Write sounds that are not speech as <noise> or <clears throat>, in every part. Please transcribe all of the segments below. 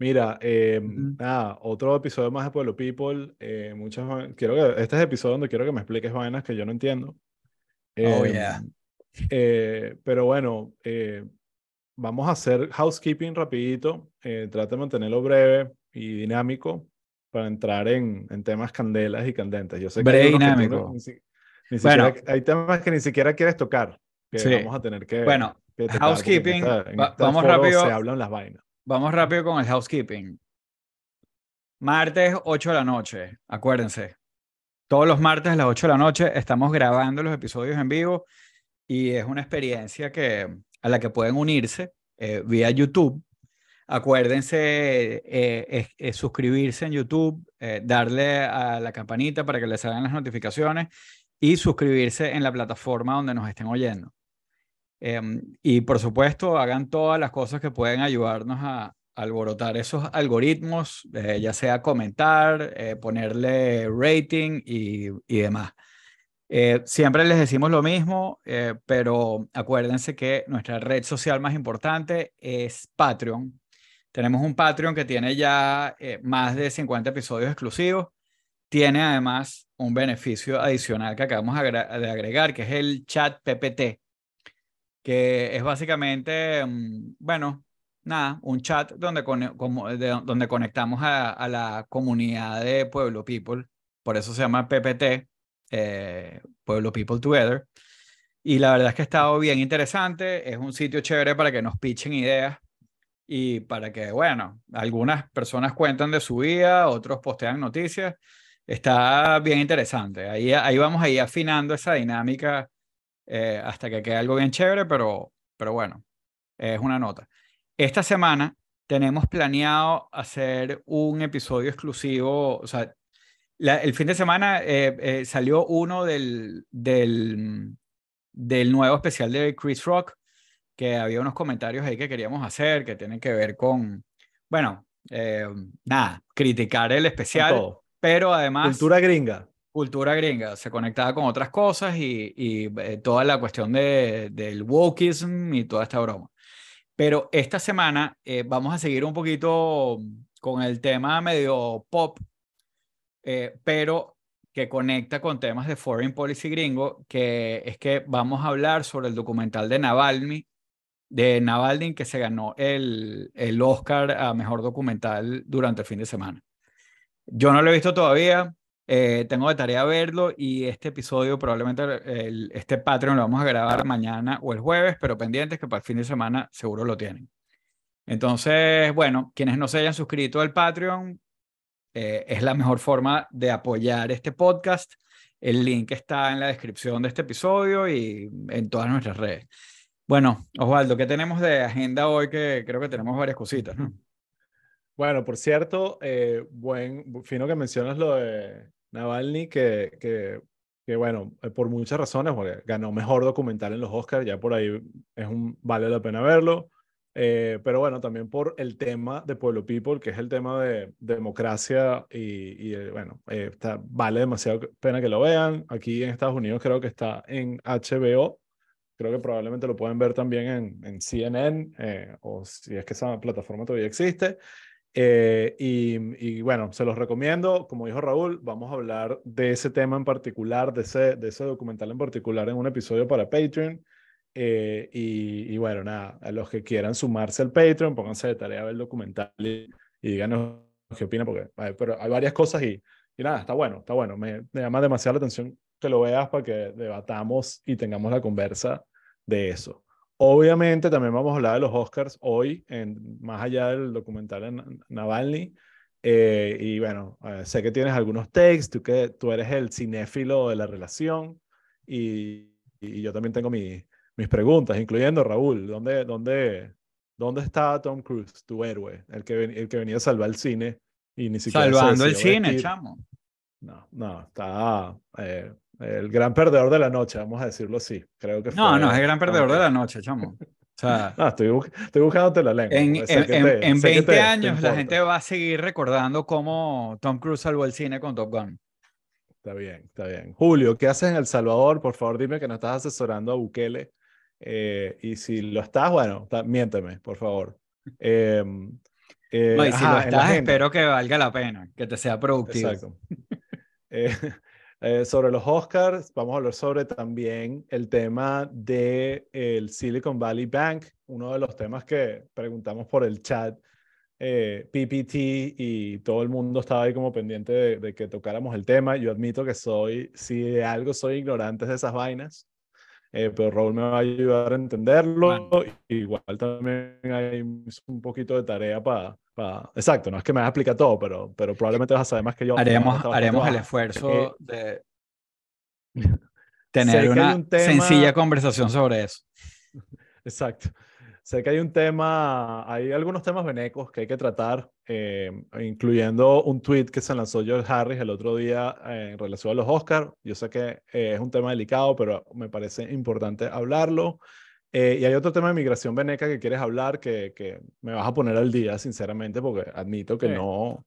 Mira, eh, Ujú. nada, otro episodio más de Pueblo People. eh, muchas, quiero que, este es el episodio donde quiero que me expliques vainas que yo no entiendo. Oh, Em, yeah. eh, pero bueno, eh, vamos a hacer housekeeping rapidito. Eh, trata de mantenerlo breve y dinámico para entrar en, en temas candelas y candentes. Yo sé Breve y unos que dinámico. ni Bueno. siquiera- hay temas que ni siquiera quieres tocar, que Sí. vamos a tener que, Bueno, que en housekeeping, esta- en va- este vamos rápido. Se hablan las vainas. Vamos rápido con el housekeeping. Martes, 8 de la noche. Acuérdense. Todos los martes a las 8 de la noche estamos grabando los episodios en vivo y es una experiencia que, a la que pueden unirse eh, vía YouTube. Acuérdense eh, suscribirse en YouTube, eh, darle a la campanita para que les salgan las notificaciones y suscribirse en la plataforma donde nos estén oyendo. Em, y por supuesto, hagan todas las cosas que pueden ayudarnos a alborotar esos algoritmos, eh, ya sea comentar, eh, ponerle rating y, y demás. Eh, siempre les decimos lo mismo, pero acuérdense que nuestra red social más importante es Patreon. Tenemos un Patreon que tiene ya más de 50 episodios exclusivos. Tiene además un beneficio adicional que acabamos de agregar, que es el chat PPT que es básicamente, mm, bueno, nada, un chat donde, cone- como- de- donde conectamos a, a la comunidad de Pueblo People, por eso se llama PPT, eh, Pueblo People Together. Y la verdad es que ha estado bien interesante, es un sitio chévere para que nos pichen ideas y para que, bueno, algunas personas cuentan de su vida, otros postean noticias. Está bien interesante. Ahí, ahí vamos a ir afinando esa dinámica eh, hasta que quede algo bien chévere, pero, pero bueno, es una nota. Esta semana tenemos planeado hacer un episodio exclusivo, o sea, la- el fin de semana eh, eh, salió uno del, del, del nuevo especial de Chris Rock, que había unos comentarios ahí que queríamos hacer, que tienen que ver con, bueno, eh, nada, criticar el especial, pero además Cultura gringa. Cultura gringa, se conectaba con otras cosas y, y, eh, toda la cuestión de, del wokeism y toda esta broma. Pero esta semana eh, vamos a seguir un poquito con el tema medio pop, eh, pero que conecta con temas de foreign policy gringo, que es que vamos a hablar sobre el documental de Navalny, de Navalny que se ganó el, el Oscar a Mejor Documental durante el fin de semana. Yo no lo he visto todavía, eh, tengo de tarea verlo y este episodio probablemente el- este Patreon lo vamos a grabar mañana o el jueves, pero pendientes que para el fin de semana seguro lo tienen. Entonces, bueno, quienes no se hayan suscrito al Patreon, eh, es la mejor forma de apoyar este podcast. El link está en la descripción de este episodio y en todas nuestras redes. Bueno, Osvaldo, ¿qué tenemos de agenda hoy? Que creo que tenemos varias cositas, ¿no? Bueno, por cierto, eh, buen, fino que mencionas lo de Navalny, que, que, que bueno, eh, por muchas razones, porque ganó mejor documental en los Oscars, ya por ahí es un, vale la pena verlo. Eh, pero bueno, también por el tema de Pueblo People, que es el tema de democracia y, y, eh, bueno, eh, está, vale demasiado pena que lo vean. Aquí en Estados Unidos creo que está en HBO. Creo que probablemente lo pueden ver también en, en CNN eh, o si es que esa plataforma todavía existe. Eh, y, y bueno, se los recomiendo. Como dijo Raúl, vamos a hablar de ese tema en particular, de ese, de ese documental en particular en un episodio para Patreon. Eh, y, y bueno, nada, a los que quieran sumarse al Patreon, pónganse de tarea a ver el documental y, y díganos qué opinan, porque eh, pero hay varias cosas y, y nada, está bueno, está bueno. Me, me llama demasiado la atención que lo veas para que debatamos y tengamos la conversa de eso. Obviamente también vamos a hablar de los Oscars hoy, en, más allá del documental en Navalny. Eh, y bueno, eh, sé que tienes algunos takes, tú, que, tú eres el cinéfilo de la relación y, y yo también tengo mi, mis preguntas, incluyendo Raúl, ¿dónde, dónde, ¿dónde está Tom Cruise, tu héroe, el que, el que venía a salvar el cine y ni siquiera Salvando el cine, vestir? chamo. No, no, está eh, el gran perdedor de la noche, vamos a decirlo así. Creo que No, fue, no, es el gran perdedor aunque- de la noche, chamo. O sea, <laughs> No, estoy, bu- estoy buscándote la lengua. en, porque sé en, te- en sé que 20 te- te años la importa. gente va a seguir recordando cómo Tom Cruise salvó el cine con Top Gun. Está bien, está bien. Julio, ¿qué haces en El Salvador? Por favor, dime que no estás asesorando a Bukele. Eh, y si lo estás, bueno, ta- miénteme, por favor. Eh, Eh, No, y si ajá, lo la estás, espero que valga la pena, que te sea productivo. Exacto. <laughs> Eh, sobre los Oscars, vamos a hablar sobre también el tema de el Silicon Valley Bank, uno de los temas que preguntamos por el chat, eh, PPT, y todo el mundo estaba ahí como pendiente de, de que tocáramos el tema. Yo admito que soy, si de algo soy ignorante de esas vainas, eh, pero Raúl me va a ayudar a entenderlo. Igual también hay un poquito de tarea para... Exacto, no es que me vas a explicar todo, pero, pero probablemente vas a saber más que yo. Haremos, haremos el esfuerzo de <laughs> tener una un tema- sencilla conversación sobre eso. <laughs> Exacto. Sé que hay un tema, hay algunos temas venecos que hay que tratar, eh, incluyendo un tweet que se lanzó George Harris el otro día eh, en relación a los Oscars. Yo sé que eh, es un tema delicado, pero me parece importante hablarlo. Eh, y hay otro tema de migración veneca que quieres hablar que, que me vas a poner al día, sinceramente, porque admito que Sí. no,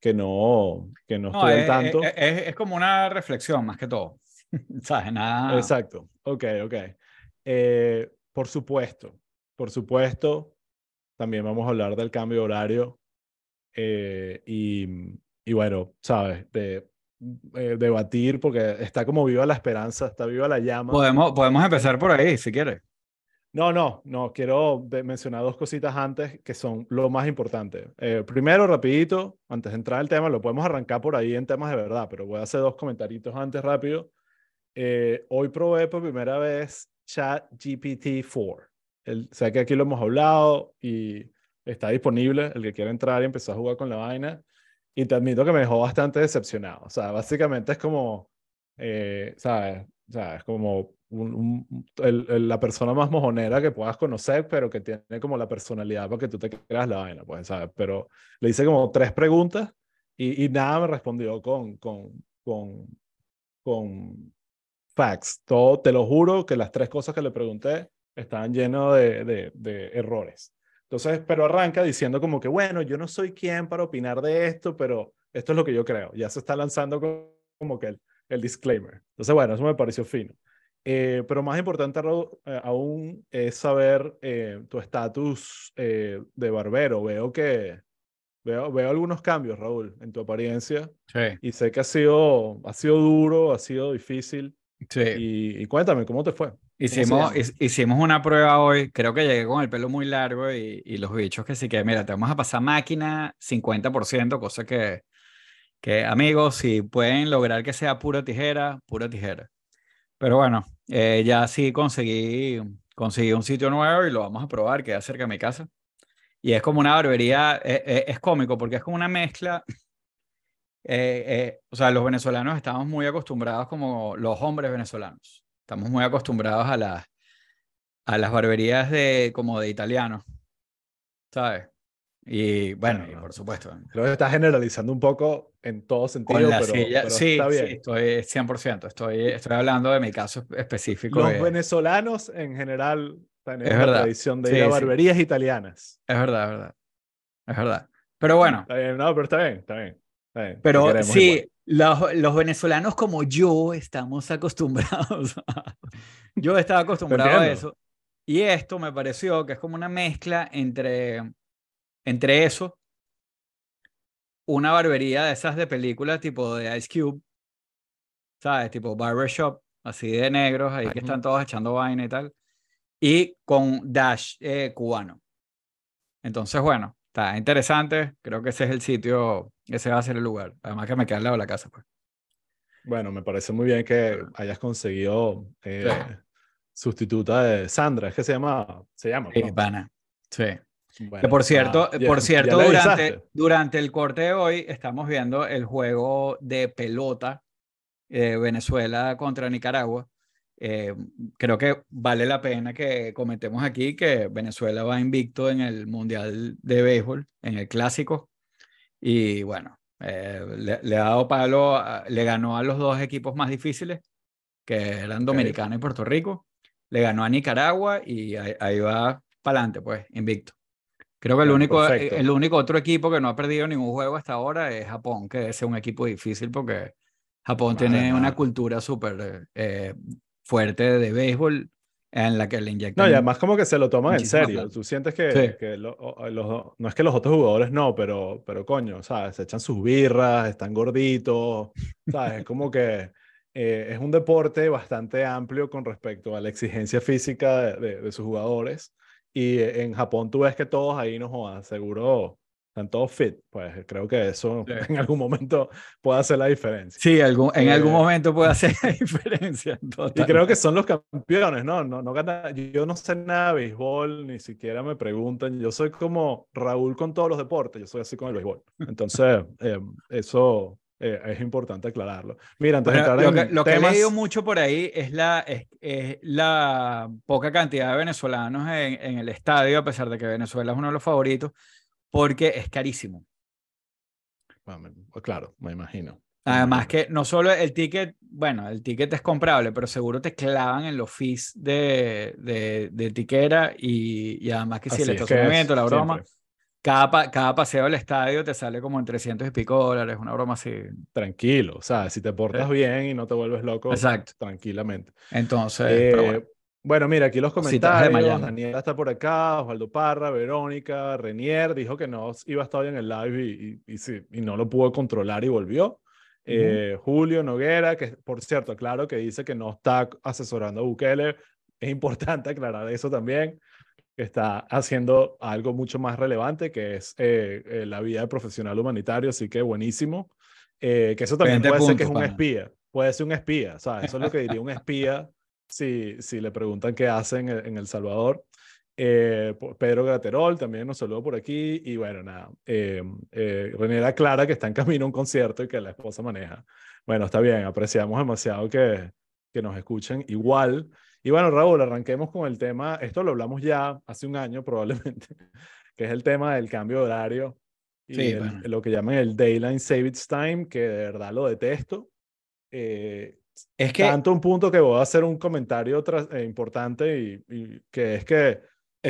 que no, que no, No, estoy al es, tanto. es- es- es como una reflexión más que todo. <laughs> ¿Sabes? Nada. Exacto, ok, ok. Eh, por supuesto, por supuesto, también vamos a hablar del cambio de horario eh, y, y bueno, sabes, de eh, debatir porque está como viva la esperanza, está viva la llama. Podemos, podemos empezar por ahí, si quieres. No, no, no, quiero mencionar dos cositas antes que son lo más importante. Eh, primero, rapidito, antes de entrar al tema, lo podemos arrancar por ahí en temas de verdad, pero voy a hacer dos comentaritos antes rápido. Eh, hoy probé por primera vez ChatGPT-4. El- sé que aquí lo hemos hablado y está disponible, el que quiera entrar y empezar a jugar con la vaina. Y te admito que me dejó bastante decepcionado. O sea, básicamente es como, eh, ¿sabes? O sea, es como un- un- el- el- la persona más mojonera que puedas conocer, pero que tiene como la personalidad para que tú te creas la vaina, pues, ¿sabes? Pero le hice como tres preguntas y, y nada me respondió con, con, con, con facts. Todo, te lo juro que las tres cosas que le pregunté estaban llenos de, de, de errores. Entonces, pero arranca diciendo como que, bueno, yo no soy quien para opinar de esto, pero esto es lo que yo creo. Ya se está lanzando como que el, el disclaimer. Entonces, bueno, eso me pareció fino. Eh, pero más importante eh, aún es saber eh, tu estatus eh, de barbero. Veo que veo, veo algunos cambios, Raúl, en tu apariencia Sí. y sé que ha sido, ha sido duro, ha sido difícil. Sí. Y, y cuéntame, ¿cómo te fue? Hicimos, hicimos una prueba hoy, creo que llegué con el pelo muy largo y, y los bichos que sí que, mira, te vamos a pasar máquina 50%, cosa que, que amigos, si pueden lograr que sea pura tijera, pura tijera. Pero bueno, eh, ya sí conseguí, conseguí un sitio nuevo y lo vamos a probar, queda cerca de mi casa. Y es como una barbería, eh, es cómico porque es como una mezcla. eh, eh, o sea, los venezolanos estamos muy acostumbrados como los hombres venezolanos. Estamos muy acostumbrados a las, a las barberías de, como de italianos, ¿sabes? Y bueno, y por supuesto, Creo que estás generalizando un poco en todo sentido, con la pero, silla, pero sí, está bien. sí, estoy 100%, estoy, estoy hablando de mi caso específico. Los de- venezolanos en general Es la tradición de Sí, ir a barberías italianas. Es verdad, es verdad. Es verdad. Pero bueno, Está bien, no, pero está bien, está bien. está bien, pero sí, los, los venezolanos como yo estamos acostumbrados. <laughs> a- yo estaba acostumbrado a eso. Y esto me pareció que es como una mezcla entre, entre eso, una barbería de esas de películas tipo de Ice Cube, ¿sabes? Tipo barbershop, así de negros, ahí que están todos echando vaina y tal, y con dash eh, cubano. Entonces, bueno, está interesante. Creo que ese es el sitio, ese va a ser el lugar. Además que me queda al lado de la casa, pues. Bueno, me parece muy bien que hayas conseguido eh, sustituta de Sandra, es que se llama, se llama. Sí, ¿no? pana. Sí. Bueno, Que por cierto, ah, ya- por cierto durante, durante el corte de hoy estamos viendo el juego de pelota eh, Venezuela contra Nicaragua. Eh, creo que vale la pena que comentemos aquí que Venezuela va invicto en el Mundial de Béisbol, en el Clásico. Y bueno, eh, le, le ha dado palo, a- le ganó a los dos equipos más difíciles, que eran Dominicana y Puerto Rico. Le ganó a Nicaragua y ahí, ahí va para adelante, pues, invicto. Creo que el único, perfecto. el único otro equipo que no ha perdido ningún juego hasta ahora es Japón, que es un equipo difícil porque Japón tiene una cultura súper eh, fuerte de béisbol en la que le inyectan. No, y además como que se lo toman en serio. plata. Tú sientes que, Sí. que lo- los, no es que los otros jugadores no, pero, pero coño, ¿sabes? Se echan sus birras, están gorditos, ¿sabes? Es como que eh, es un deporte bastante amplio con respecto a la exigencia física de, de- de sus jugadores. Y en Japón tú ves que todos ahí no jodan, seguro están todos fit. Pues creo que eso Sí. <laughs> en algún momento puede hacer la diferencia. Sí, algún, en algún Eh, momento puede hacer la <laughs> diferencia. Y creo que son los campeones, ¿no? No, no gana, yo no sé nada de béisbol, ni siquiera me preguntan. Yo soy como Raúl con todos los deportes, yo soy así con el béisbol. Entonces, eh, eso eh, es importante aclararlo. Mira, antes de Bueno, entrar lo que, lo que he temas, leído mucho por ahí es la, es, es la poca cantidad de venezolanos en, en el estadio, a pesar de que Venezuela es uno de los favoritos, porque es carísimo. Bueno, pues claro, me imagino. Además que no solo el ticket, bueno, el ticket es comprable, pero seguro te clavan en los fees de, de, de tiquera y, y además que si el es que estacionamiento, la broma, siempre. Cada, cada paseo al estadio te sale como en 300 y pico dólares, una broma así. Tranquilo, o sea, si te portas bien y no te vuelves loco, Exacto. tranquilamente. Entonces, Eh, pero bueno. bueno, mira, aquí los comentarios. Daniela está por acá, Osvaldo Parra, Verónica, Renier dijo que no iba a estar hoy en el live y, y, y sí, y no lo pudo controlar y volvió. Eh, Julio Noguera, que por cierto, claro que dice que no está asesorando a Bukele. Es importante aclarar eso también, que está haciendo algo mucho más relevante, que es eh, eh, la vida de profesional humanitario, así que buenísimo. Eh, que eso también 20 puede ser que es un pana. espía, puede ser un espía, ¿sabes? Eso es lo que diría un <laughs> espía si, si le preguntan qué hacen en, en El Salvador. Eh, Pedro Graterol también nos saludó por aquí. Y bueno, nada. Eh, eh, René aclara que está en camino a un concierto y que la esposa maneja. Bueno, está bien, apreciamos demasiado que, que nos escuchen igual. Y bueno, Raúl, arranquemos con el tema. Esto lo hablamos ya hace un año <laughs> probablemente, que es el tema del cambio de horario y Sí, el- bueno. lo que llaman el Daylight Savings Time, que de verdad lo detesto. Eh, Es que tanto un punto que voy a hacer un comentario tras- eh, importante y, y que es que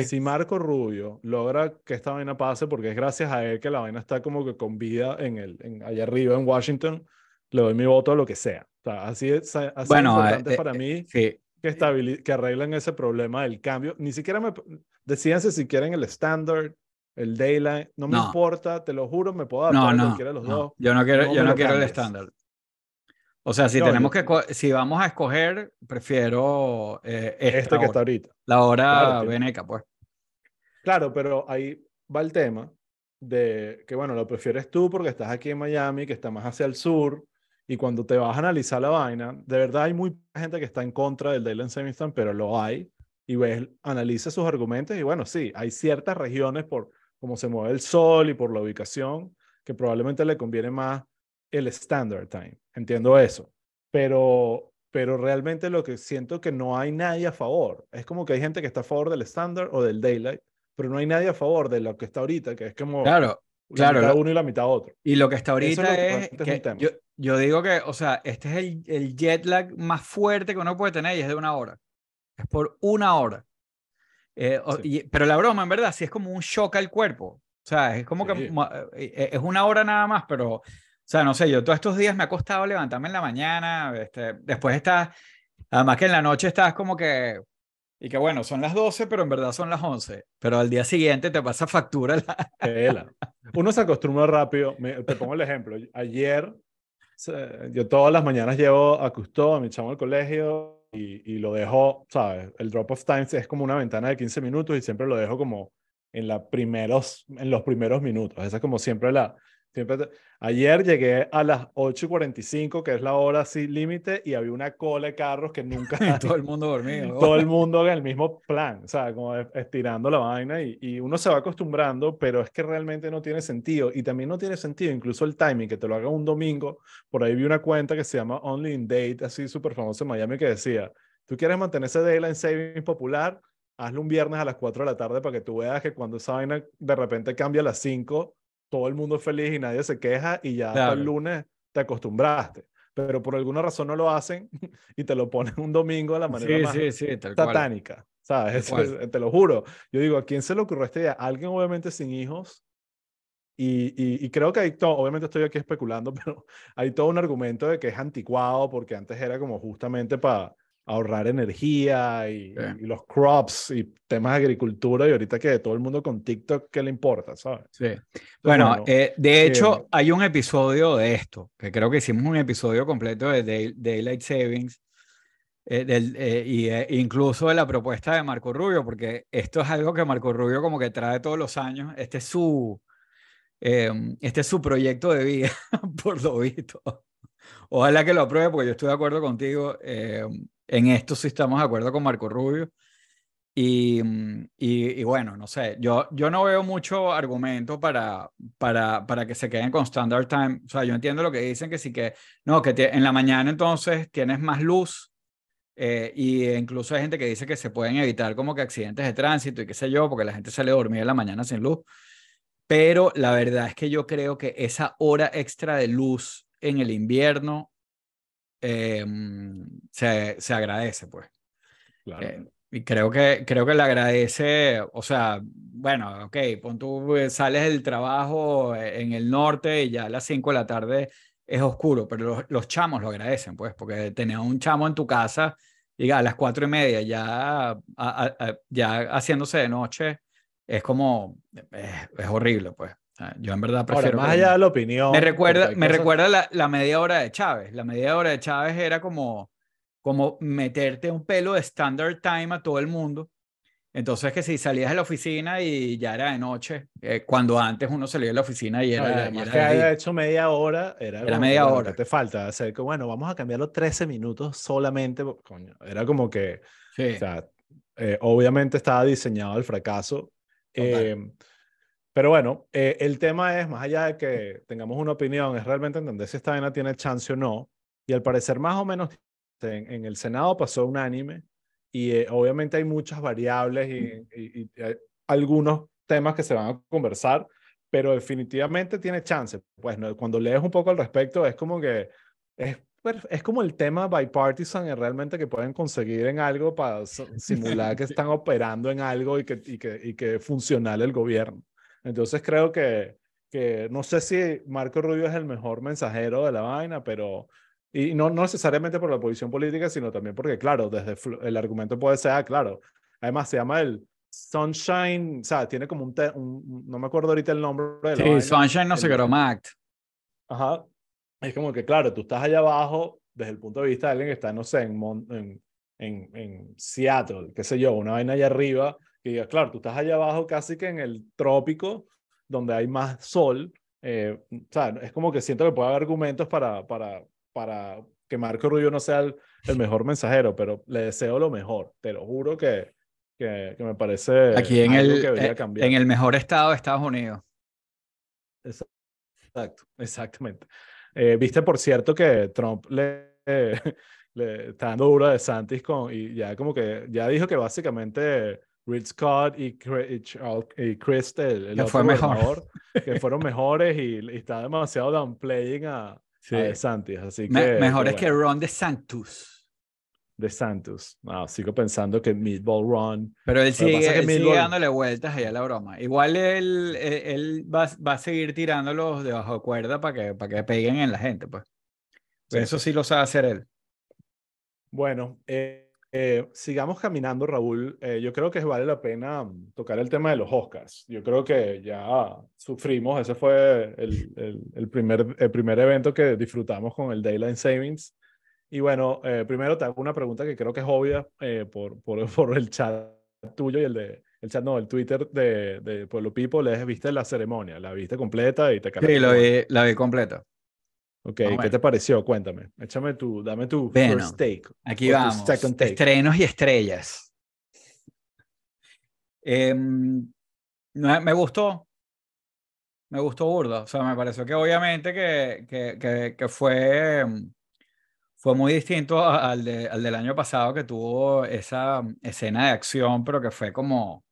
si Marco Rubio logra que esta vaina pase, porque es gracias a él que la vaina está como que con vida en el, en, allá arriba en Washington, le doy mi voto a lo que sea. O sea así es así Bueno, importante eh, para eh, mí sí, que, que arreglen ese problema del cambio. Ni siquiera me... Decíanse si quieren el standard, el daylight, no me No. importa, te lo juro, me puedo adaptar no, a no, cualquiera de los no, dos. yo no quiero, yo no quiero el estándar. O sea, si tenemos yo- que, si vamos a escoger, prefiero eh, esta Este que hora, está ahorita. la hora Claro, veneca, pues. Claro, pero ahí va el tema de que, bueno, lo prefieres tú porque estás aquí en Miami, que está más hacia el sur, y cuando te vas a analizar la vaina, de verdad hay muy gente que está en contra del Dayland Savings Time, pero lo hay, y ves, analiza sus argumentos, y bueno, sí, hay ciertas regiones por cómo se mueve el sol y por la ubicación, que probablemente le conviene más el Standard Time. Entiendo eso, pero, pero realmente lo que siento que no hay nadie a favor. Es como que hay gente que está a favor del Standard o del Daylight, pero no hay nadie a favor de lo que está ahorita, que es como Claro, la claro, mitad uno y la mitad otro. y lo que está Eso es ahorita que es, que tema. yo, yo digo que, o sea, este es el, el jet lag más fuerte que uno puede tener y es de una hora. Es por una hora. Eh, o- Sí. y- pero la broma, en verdad, sí es como un shock al cuerpo. O sea, es como Sí. que eh, eh, es una hora nada más, pero, o sea, no sé, yo todos estos días me ha costado levantarme en la mañana, este, después estás, además que en la noche estás como que, y que bueno, son las 12, pero en verdad son las 11, pero al día siguiente te pasa factura. la-. <laughs> Uno se acostumbra rápido. Me- te pongo el ejemplo. Ayer, yo todas las mañanas llevo a Custo, a mi chamo al colegio, y, y lo dejo, ¿sabes? El drop of time es como una ventana de 15 minutos y siempre lo dejo como en, la primeros, en los primeros minutos. Esa es como siempre la... Siempre te- Ayer llegué a las 8 y 45, que es la hora así límite, y había una cola de carros que nunca... <laughs> hay. todo el <laughs> mundo dormido. todo el mundo en el mismo plan, o sea, como es- estirando la vaina y, y uno se va acostumbrando, pero es que realmente no tiene sentido. Y también no tiene sentido incluso el timing, que te lo haga un domingo. Por ahí vi una cuenta que se llama Only in Date, así súper famosa en Miami, que decía, tú quieres mantener ese Daylight Saving popular, hazlo un viernes a las 4 de la tarde para que tú veas que cuando esa vaina de repente cambia a las 5, todo el mundo es feliz y nadie se queja y ya para el Claro. lunes te acostumbraste. Pero por alguna razón no lo hacen <laughs> y te lo ponen un domingo de la manera Sí, más sí, sí, tal cual. satánica, ¿sabes? Es- te lo juro. Yo digo, ¿a quién se le ocurrió esta idea? Alguien obviamente sin hijos. Y, y, y creo que hay todo, obviamente estoy aquí especulando, <laughs> pero hay todo un argumento de que es anticuado porque antes era como justamente para ahorrar energía y, y, los crops y temas de agricultura y ahorita que todo el mundo con TikTok, ¿qué le importa? ¿sabes? Sí. bueno, eh, de hecho hay un episodio de esto, que creo que hicimos un episodio completo de Daylight Savings. Eh, del, eh, y incluso de la propuesta de Marco Rubio, porque esto es algo que Marco Rubio como que trae todos los años. Este es su, este es su proyecto de vida, <laughs> por lo visto. Ojalá que lo apruebe, porque yo estoy de acuerdo contigo. En esto sí estamos de acuerdo con Marco Rubio. Y, mm, y, bueno, no sé, yo, yo no veo mucho argumento para, para, para que se queden con Standard Time. O sea, yo entiendo lo que dicen, que sí que, no, que en la mañana entonces tienes más luz. Eh, y incluso hay gente que dice que se pueden evitar como que accidentes de tránsito y qué sé yo, porque la gente sale a dormir en la mañana sin luz. Pero la verdad es que yo creo que esa hora extra de luz en el invierno Em, se, se, agradece, pues. Eh, y creo que, creo que le agradece, o sea, bueno, ok, pon tú eh, sales del trabajo eh, en el norte y ya a las 5 de la tarde es oscuro, pero los, chamos lo agradecen, pues, porque tener un chamo en tu casa y a las 4 y media ya, ya haciéndose de noche es como, es horrible, pues. Yo en verdad prefiero. más allá de la opinión. Me recuerda, me recuerda la, la, media hora de Chávez. La media hora de Chávez era como, como meterte un pelo de standard time a todo el mundo. Entonces, que si salías de la oficina y ya era de noche, eh, cuando antes uno salía de la oficina y era. No, que haya hecho media hora, era, era media hora. te falta hacer que, bueno, vamos a cambiarlo 13 minutos solamente. Coño, era como que. Sí. O sea, eh, obviamente estaba diseñado el fracaso. Eh, pero bueno, eh, el tema es, más allá de que tengamos una opinión, es realmente entender si esta vaina tiene chance o no. Y al parecer, más o menos, en, el Senado pasó unánime. Y eh, obviamente hay muchas variables y, algunos temas que se van a conversar, pero definitivamente tiene chance. Pues cuando lees un poco al respecto, es como que es, es como el tema bipartisan y realmente que pueden conseguir en algo para simular que <laughs> están operando en algo y que, y que, y que funcional el gobierno. Entonces creo que, que no sé si Marco Rubio es el mejor mensajero de la vaina, pero y no, no necesariamente por la posición política, sino también porque, claro, desde el argumento puede ser, ah, claro, además se llama el Sunshine, o sea, tiene como un, no me acuerdo ahorita el nombre de la Sí, Sunshine no sé qué, Act. Ajá. Es como que, claro, tú estás allá abajo desde el punto de vista de alguien que está, no sé, en, en, en, en Seattle, qué sé yo, una vaina allá arriba, que claro, tú estás allá abajo casi que en el trópico, donde hay más sol. Eh, o sea, es como que siento que puede haber argumentos para, para, para que Marco Rubio no sea el, mejor mensajero, pero le deseo lo mejor. Te lo juro que, que, me parece aquí en el, eh, en el mejor estado de Estados Unidos. Exacto, exactamente. Eh, Viste, por cierto, que Trump le, <laughs> le está dando duro de Santis con, y ya como que ya dijo que básicamente Reed Scott y, Chris, el, el fue mejor. que <laughs> fueron mejores y, está demasiado downplaying a, sí. a Santis. Así que, mejores que Ron de Santos. De Santos. No, sigo pensando que Meatball Ron. Pero él sigue, dándole vueltas ahí a la broma. Igual él, él, va, va, a seguir tirándolos debajo de cuerda para que, para que peguen en la gente, pues. eso sí lo sabe hacer él. Bueno, eh, eh, sigamos caminando, Raúl. Eh, yo creo que vale la pena mm, tocar el tema de los Oscars. Yo creo que ya sufrimos, ese fue el, el, primer, el primer evento que disfrutamos con el Daylight Savings. Y bueno, eh, primero te hago una pregunta que creo que es obvia por, por, <laughs> por, el chat tuyo y el de el chat, no, el Twitter de, de Pueblo People. ¿Les viste la ceremonia? ¿La viste completa? Y te sí, la vi, la vi completa. Ok, ¿qué te pareció? Cuéntame. Échame tu, dame tu first take. Aquí vamos. Estrenos y estrellas. Em, me gustó. Me gustó burda. O sea, me pareció que obviamente que, que, que, fue, em, fue muy distinto al, de, al del año pasado que tuvo esa escena de acción, pero que fue como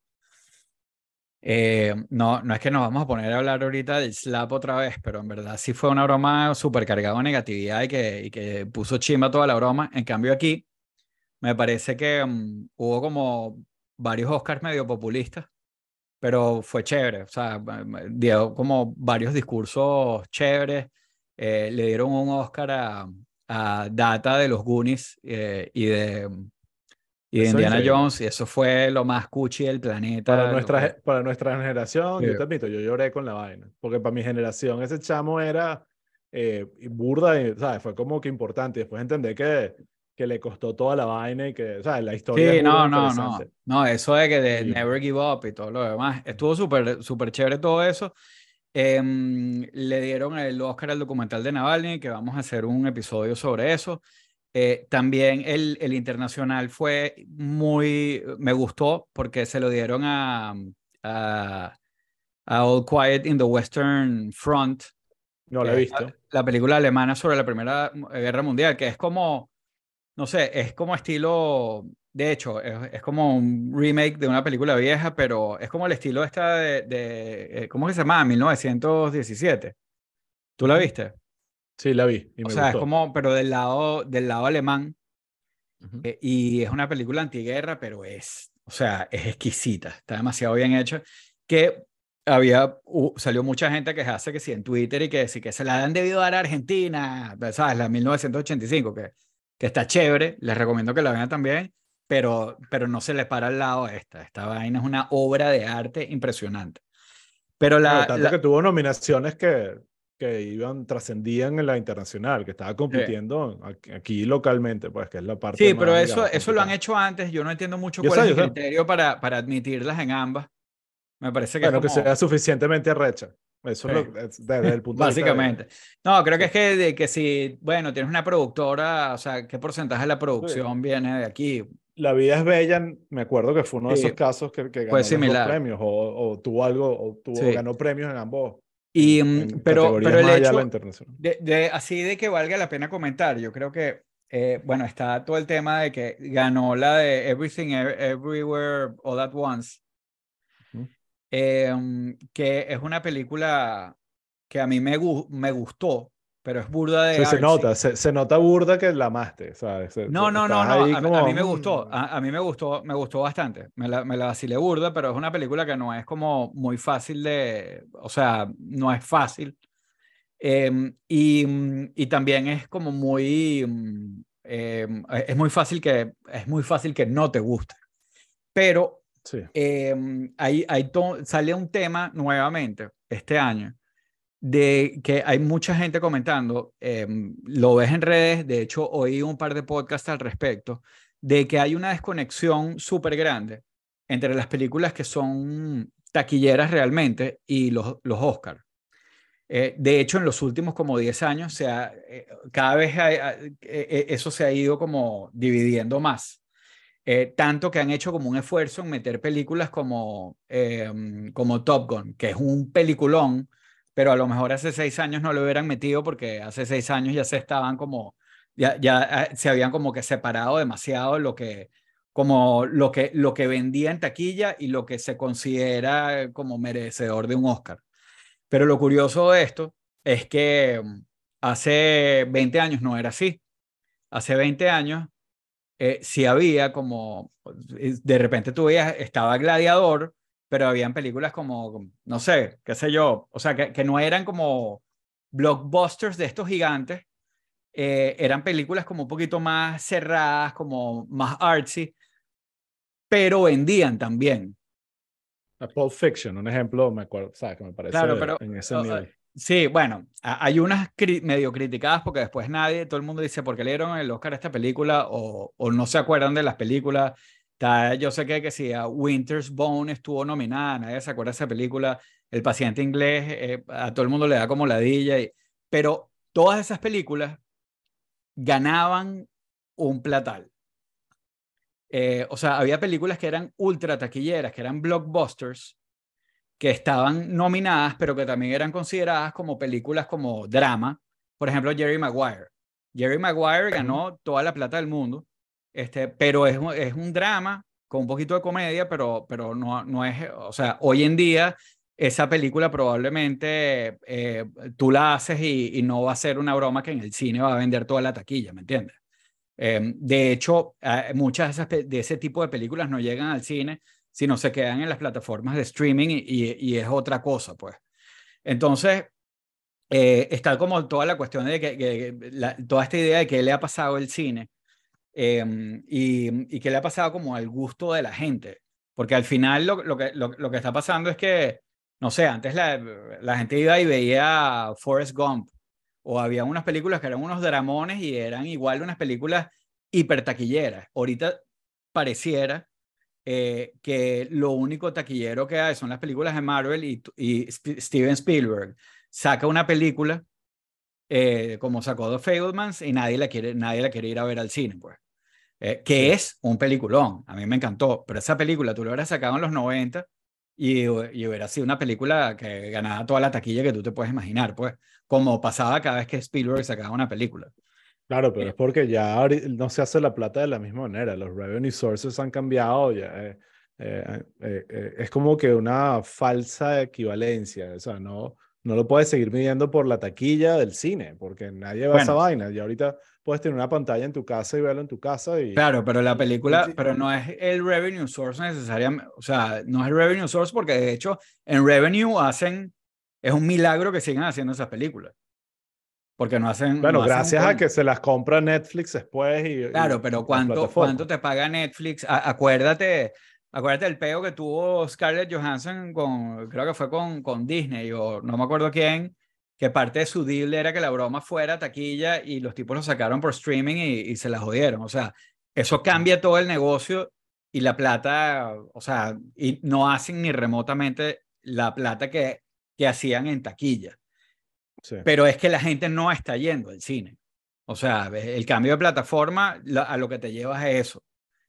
eh, no, no es que nos vamos a poner a hablar ahorita del slap otra vez, pero en verdad sí fue una broma súper cargada de negatividad y que, y que puso chimba toda la broma. En cambio aquí me parece que mm, hubo como varios Oscars medio populistas, pero fue chévere. O sea, dio como varios discursos chéveres. Eh, le dieron un Oscar a, a data de los Goonies eh, y de, y de Indiana increíble. Jones, y eso fue lo más cuchi del planeta. Para nuestra, que- para nuestra generación, Sí. yo te admito, yo lloré con la vaina. Porque para mi generación ese chamo era eh, burda, y, ¿sabes? Fue como que importante. Y después entendí que, que le costó toda la vaina y que, ¿sabes? La historia Sí, es no, no, no. No, eso de que de Sí. Never Give Up y todo lo demás. Estuvo súper, súper chévere todo eso. Em, le dieron el Oscar al documental de Navalny, que vamos a hacer un episodio sobre eso. Eh, también el, el internacional fue muy, me gustó porque se lo dieron a, a, a All Quiet in the Western Front, No la he visto. La, la película alemana sobre la Primera Guerra Mundial, que es como, no sé, es como estilo, de hecho, es, es como un remake de una película vieja, pero es como el estilo esta de, de eh, ¿cómo que se llama? 1917. ¿Tú la Ujú. viste? Sí, la vi y O me sea, es gustó. como, pero del lado, del lado alemán, Ujú. eh, y es una película antiguerra, pero es, o sea, es exquisita, está demasiado bien hecha, que había, uh, salió mucha gente a quejarse que sí en Twitter y que sí que se la han debido dar a Argentina, ¿sabes? La 1985, que, que está chévere, les recomiendo que la vean también, pero, pero no se les para al lado a esta, esta vaina es una obra de arte impresionante. Pero la, tanto la- que tuvo nominaciones que, que iban, trascendían en la internacional, que estaba compitiendo aquí, aquí localmente, pues, que es la parte Sí, más, pero eso, digamos, eso lo han hecho antes. Yo no entiendo mucho Yo cuál sé, es el sé. criterio para, para admitirlas en ambas. Me parece que Bueno, es que como... sea suficientemente arrecha. Eso es Sí. lo, es desde el punto de vista Básicamente. No, creo que Sí. es que, de que si, bueno, tienes una productora, o sea, ¿qué porcentaje de la producción viene de aquí? La vida es bella, me acuerdo que fue uno de Sí. esos casos que, que ganó Fue los premios o, o tuvo algo, o tuvo, Sí. ganó premios en ambos. Y, en mm, pero, categorías pero el hecho de, de- así de que valga la pena comentar, yo creo que, eh, bueno, está todo el tema de que ganó la de Everything Ev- Everywhere All at Once, Ujú. eh, que es una película que a mí me, me gustó, pero es burda de Sí, se nota, se, se nota burda que la amaste, ¿sabes? Se- No, no, no, no. A, a como, mí me gustó. mm, A, a mí me gustó, me gustó bastante. Me la, me la vacilé burda, pero es una película que no es como muy fácil de, o sea, no es fácil. Em, y, mm, y también es como muy, em, es muy fácil que, es muy fácil que no te guste. Pero Sí. ahí, ahí to- sale un tema nuevamente este año de que hay mucha gente comentando, em, lo ves en redes, de hecho oí un par de podcasts al respecto, de que hay una desconexión súper grande entre las películas que son taquilleras realmente y los, los Oscars. Eh, de hecho, en los últimos como 10 años, se ha, eh, cada vez eh, eh, eso se ha ido como dividiendo más. Eh, tanto que han hecho como un esfuerzo en meter películas como, em, como Top Gun, que es un peliculón, pero a lo mejor hace seis años no lo hubieran metido porque hace seis años ya se estaban como, ya, ya eh, se habían como que separado demasiado lo que, como lo que, lo que vendía en taquilla y lo que se considera como merecedor de un Oscar. Pero lo curioso de esto es que mm, hace 20 años no era así. Hace 20 años eh, sí había como, eh, de repente tú veías, estaba Gladiador, pero habían películas como, no sé, qué sé yo, o sea, que, que no eran como blockbusters de estos gigantes, eh, eran películas como un poquito más cerradas, como más artsy, pero vendían también. A Pulp Fiction, un ejemplo, me acuerdo, ¿sabes? Que me parece Claro, pero, en ese nivel. Sí, bueno, hay unas medio criticadas porque después nadie, todo el mundo dice, ¿por qué le dieron el Oscar a esta película? O, o no se acuerdan de las películas. Está, yo sé que, que si a Winter's Bone estuvo nominada, nadie se acuerda de esa película. El paciente inglés, eh, a todo el mundo le da como ladilla. Y, pero todas esas películas ganaban un platal. Eh, o sea, había películas que eran ultra taquilleras, que eran blockbusters, que estaban nominadas, pero que también eran consideradas como películas como drama. Por ejemplo, Jerry Maguire. Jerry Maguire ganó toda la plata del mundo, este, pero es, un- drama con un poquito de comedia, pero, pero no, no es, o sea, hoy en día esa película probablemente eh, tú la haces y, no va a ser una broma que en el cine va a vender toda la taquilla, ¿me entiendes? Eh, de hecho, eh, muchas de, esas de ese tipo de películas no llegan al cine, sino se quedan en las plataformas de streaming y, y- es otra cosa, pues. Entonces, eh, está como toda la cuestión de que, toda esta idea de qué le ha pasado el cine em, y, y qué le ha pasado como al gusto de la gente. Porque al final lo, lo, que, lo, que está pasando es que, no sé, antes la, la gente iba y veía Forrest Gump o había unas películas que eran unos dramones y eran igual unas películas hiper taquilleras. Ahorita pareciera eh, que lo único taquillero que hay son las películas de Marvel y, y Steven Spielberg saca una película eh, como sacó The Fablemans y nadie la, quiere, nadie la quiere ir a ver al cine, pues. Eh, que es un peliculón, a mí me encantó, pero esa película tú lo hubieras sacado en los 90 y, y hubiera sido una película que ganaba toda la taquilla que tú te puedes imaginar, pues, como pasaba cada vez que Spielberg sacaba una película. Claro, pero es porque ya no se hace la plata de la misma manera. Los revenue sources han cambiado. Ya, eh, eh, eh, es como que una falsa equivalencia. O sea, no, no lo puedes seguir midiendo por la taquilla del cine, porque nadie va a esa vaina. Y ahorita puedes tener una pantalla en tu casa y verlo en tu casa. Y, claro, pero la película, pero no es el revenue source necesariamente. O sea, no es el revenue source porque de hecho en revenue hacen. Es un milagro que sigan haciendo esas películas. Porque no hacen. Bueno, gracias a que se las compra Netflix después. Y, claro, pero ¿cuánto, ¿cuánto te paga Netflix? acuérdate, acuérdate el peo que tuvo Scarlett Johansson con, creo que fue con, con Disney o no me acuerdo quién, que parte de su deal era que la broma fuera taquilla y los tipos lo sacaron por streaming y, y se la jodieron. O sea, eso cambia todo el negocio y la plata, o sea, y no hacen ni remotamente la plata que, que hacían en taquilla. Pero es que la gente no está yendo al cine. O sea, el cambio de plataforma a lo que te llevas es eso.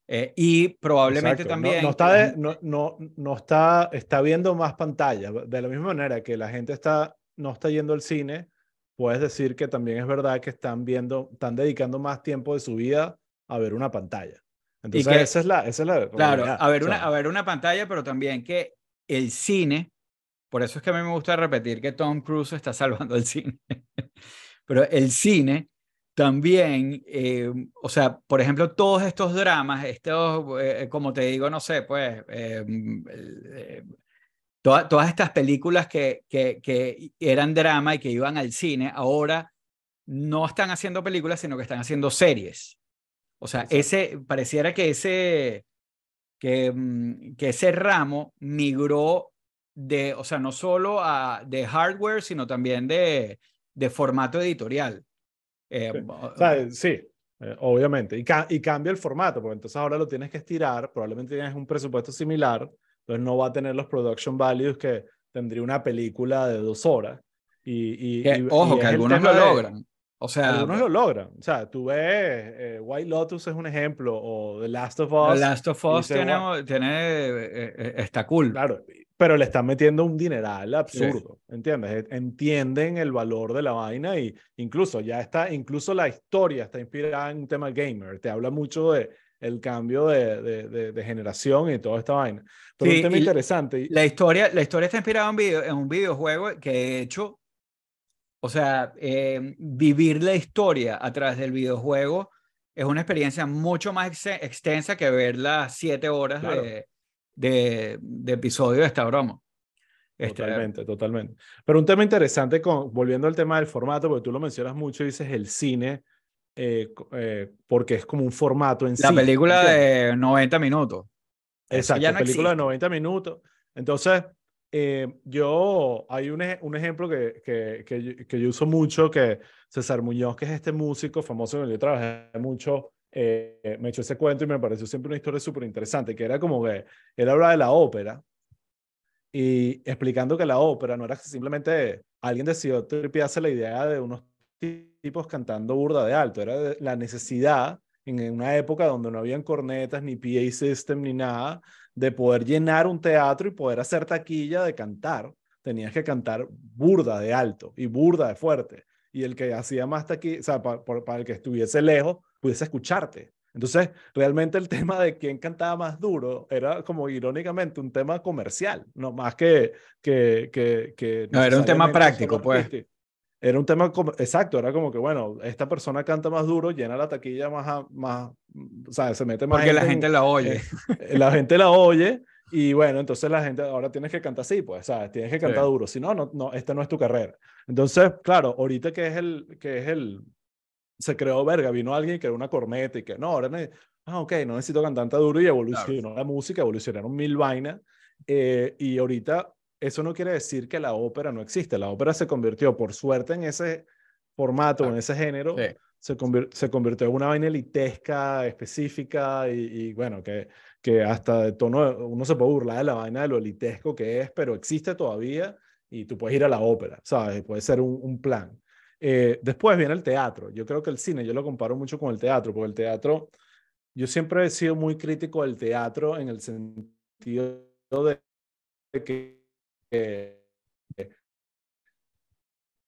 Eh, y probablemente también... No, está, no, no, no, está, está viendo más pantalla. De la misma manera que la gente está, no está yendo al cine, puedes decir que también es verdad que están viendo, están dedicando más tiempo de su vida a ver una pantalla. Entonces, esa es la, esa es la Claro, a ver, una, a ver una pantalla, pero también que el cine por eso es que a mí me gusta repetir que Tom Cruise está salvando el cine. <laughs> Pero el cine también, eh, o sea, por ejemplo, todos estos dramas, estos, eh, como te digo, no sé, pues, eh, todas estas películas que, que, que eran drama y que iban al cine, ahora no están haciendo películas, sino que están haciendo series. O sea, ese, pareciera que ese, que, mm, que ese ramo migró de, o sea, no solo a, de hardware, sino también de, de formato editorial. Eh, sí, eh, obviamente. Y, y, cambia el formato, porque entonces ahora lo tienes que estirar, probablemente tienes un presupuesto similar, entonces no va a tener los production values que tendría una película de dos horas. Y, y, ojo, que algunos lo logran. O sea, algunos lo logran. O sea, tú ves, eh, White Lotus es un ejemplo, o The Last of Us. The Last of Us tiene, tiene, está cool. Claro, pero le están metiendo un dineral absurdo, ¿entiendes? E, entienden el valor de la vaina y incluso ya está, incluso la historia está inspirada en un tema gamer, te habla mucho de el cambio de, de, generación y toda esta vaina. Pero un tema interesante. La historia, la historia está inspirada en, video, en un videojuego que de hecho, o sea, eh, vivir la historia a través del videojuego es una experiencia mucho más extensa que ver las siete horas de episodio de esta broma. Este, totalmente, totalmente. Pero un tema interesante, con, volviendo al tema del formato, porque tú lo mencionas mucho, dices el cine, eh, eh, porque es como un formato en sí. La película de 90 minutos. Exacto, la película de 90 minutos. Entonces, eh, yo, hay un, un ejemplo que, que, que, que, yo uso mucho, que César Muñoz, que es este músico famoso con el que yo trabajé mucho, eh, me echó ese cuento y me pareció siempre una historia súper interesante, que era como que él hablaba de la ópera y explicando que la ópera no era simplemente alguien decidió tripiarse la idea de unos tipos cantando burda de alto, era la necesidad en una época donde no habían cornetas, ni PA system, ni nada, de poder llenar un teatro y poder hacer taquilla de cantar. Tenías que cantar burda de alto y burda de fuerte. Y el que hacía más taquilla, o sea, para el que estuviese lejos, pudiese escucharte. Entonces, realmente el <laughs> tema de quién cantaba más duro era como irónicamente un tema comercial, no más que... que, que, no, era un tema práctico, pues. Era un tema, exacto, era como que, bueno, esta persona canta más duro, llena la taquilla más, más o sea, se mete más... Porque la gente la oye. Eh, la gente la oye <laughs> Y bueno, entonces la gente ahora tienes que cantar así, pues, ¿sabes? Tienes que cantar duro. Si no, no, no, esta no es tu carrera. Entonces, claro, ahorita que es el, que es el, se creó verga, vino alguien que era una corneta y que no, ahora, ah, ok, no necesito cantar tan duro y evolucionó la música, evolucionaron mil vainas. Eh, y ahorita eso no quiere decir que la ópera no existe. La ópera se convirtió, por suerte, en ese formato, en ese género. Se, se, convirtió en una vaina elitesca, específica y, y bueno, que que hasta de tono, uno se puede burlar de la vaina de lo elitesco que es, pero existe todavía y tú puedes ir a la ópera, ¿sabes? Puede ser un, un plan. Eh, después viene el teatro. Yo creo que el cine, yo lo comparo mucho con el teatro, porque el teatro, yo siempre he sido muy crítico del teatro en el sentido de que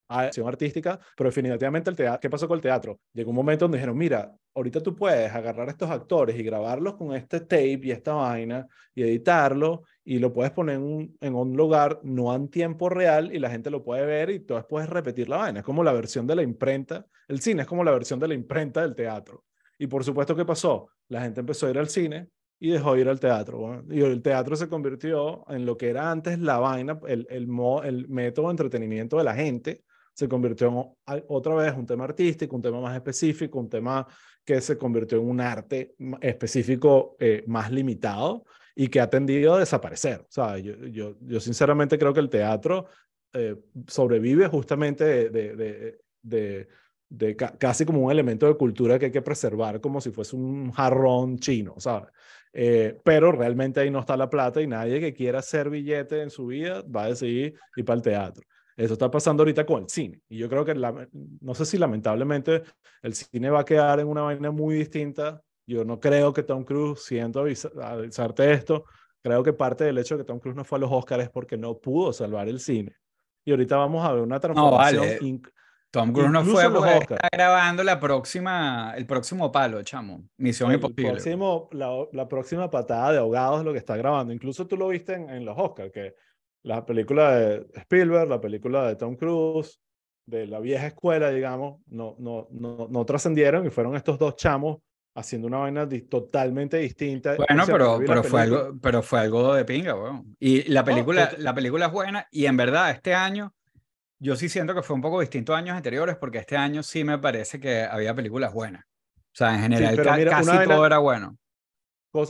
acción artística, pero definitivamente el teatro, ¿qué pasó con el teatro? Llegó un momento donde dijeron, mira, ahorita tú puedes agarrar a estos actores y grabarlos con este tape y esta vaina y editarlo y lo puedes poner en un, en un lugar no en tiempo real y la gente lo puede ver y tú puedes repetir la vaina. Es como la versión de la imprenta, el cine es como la versión de la imprenta del teatro. Y por supuesto, ¿qué pasó? La gente empezó a ir al cine y dejó de ir al teatro. Y el teatro se convirtió en lo que era antes la vaina, el, el, el método de entretenimiento de la gente, se convirtió en otra vez un tema artístico, un tema más específico, un tema que se convirtió en un arte específico eh, más limitado y que ha tendido a desaparecer. O sea, yo, yo, yo sinceramente creo que el teatro eh, sobrevive justamente de, de, de, de casi como un elemento de cultura que hay que preservar como si fuese un jarrón chino, ¿sabes? Eh, pero realmente ahí no está la plata y nadie que quiera hacer billete en su vida va a decidir ir para el teatro. Eso está pasando ahorita con el cine. Y yo creo que, la, no sé si lamentablemente el cine va a quedar en una vaina muy distinta. Yo no creo que Tom Cruise, siento avisarte esto, creo que parte del hecho de que Tom Cruise no fue a los Oscars es porque no pudo salvar el cine. Y ahorita vamos a ver una transformación. No, vale. Tom Cruise no fue porque está grabando la próxima, el próximo palo, chamo. Misión el Imposible. Próximo, la, la, próxima patada de ahogados es lo que está grabando. Incluso tú lo viste en, en los Oscars, que la película de Spielberg, la película de Tom Cruise, de la vieja escuela, digamos, no, no, no, no trascendieron y fueron estos dos chamos haciendo una vaina totalmente distinta. Bueno, pero, pero, fue algo, pero fue algo de pinga, bueno. Y la película, la película es buena y en verdad este año yo sí siento que fue un poco distinto a años anteriores porque este año sí me parece que había películas buenas. O sea, en general casi todo era bueno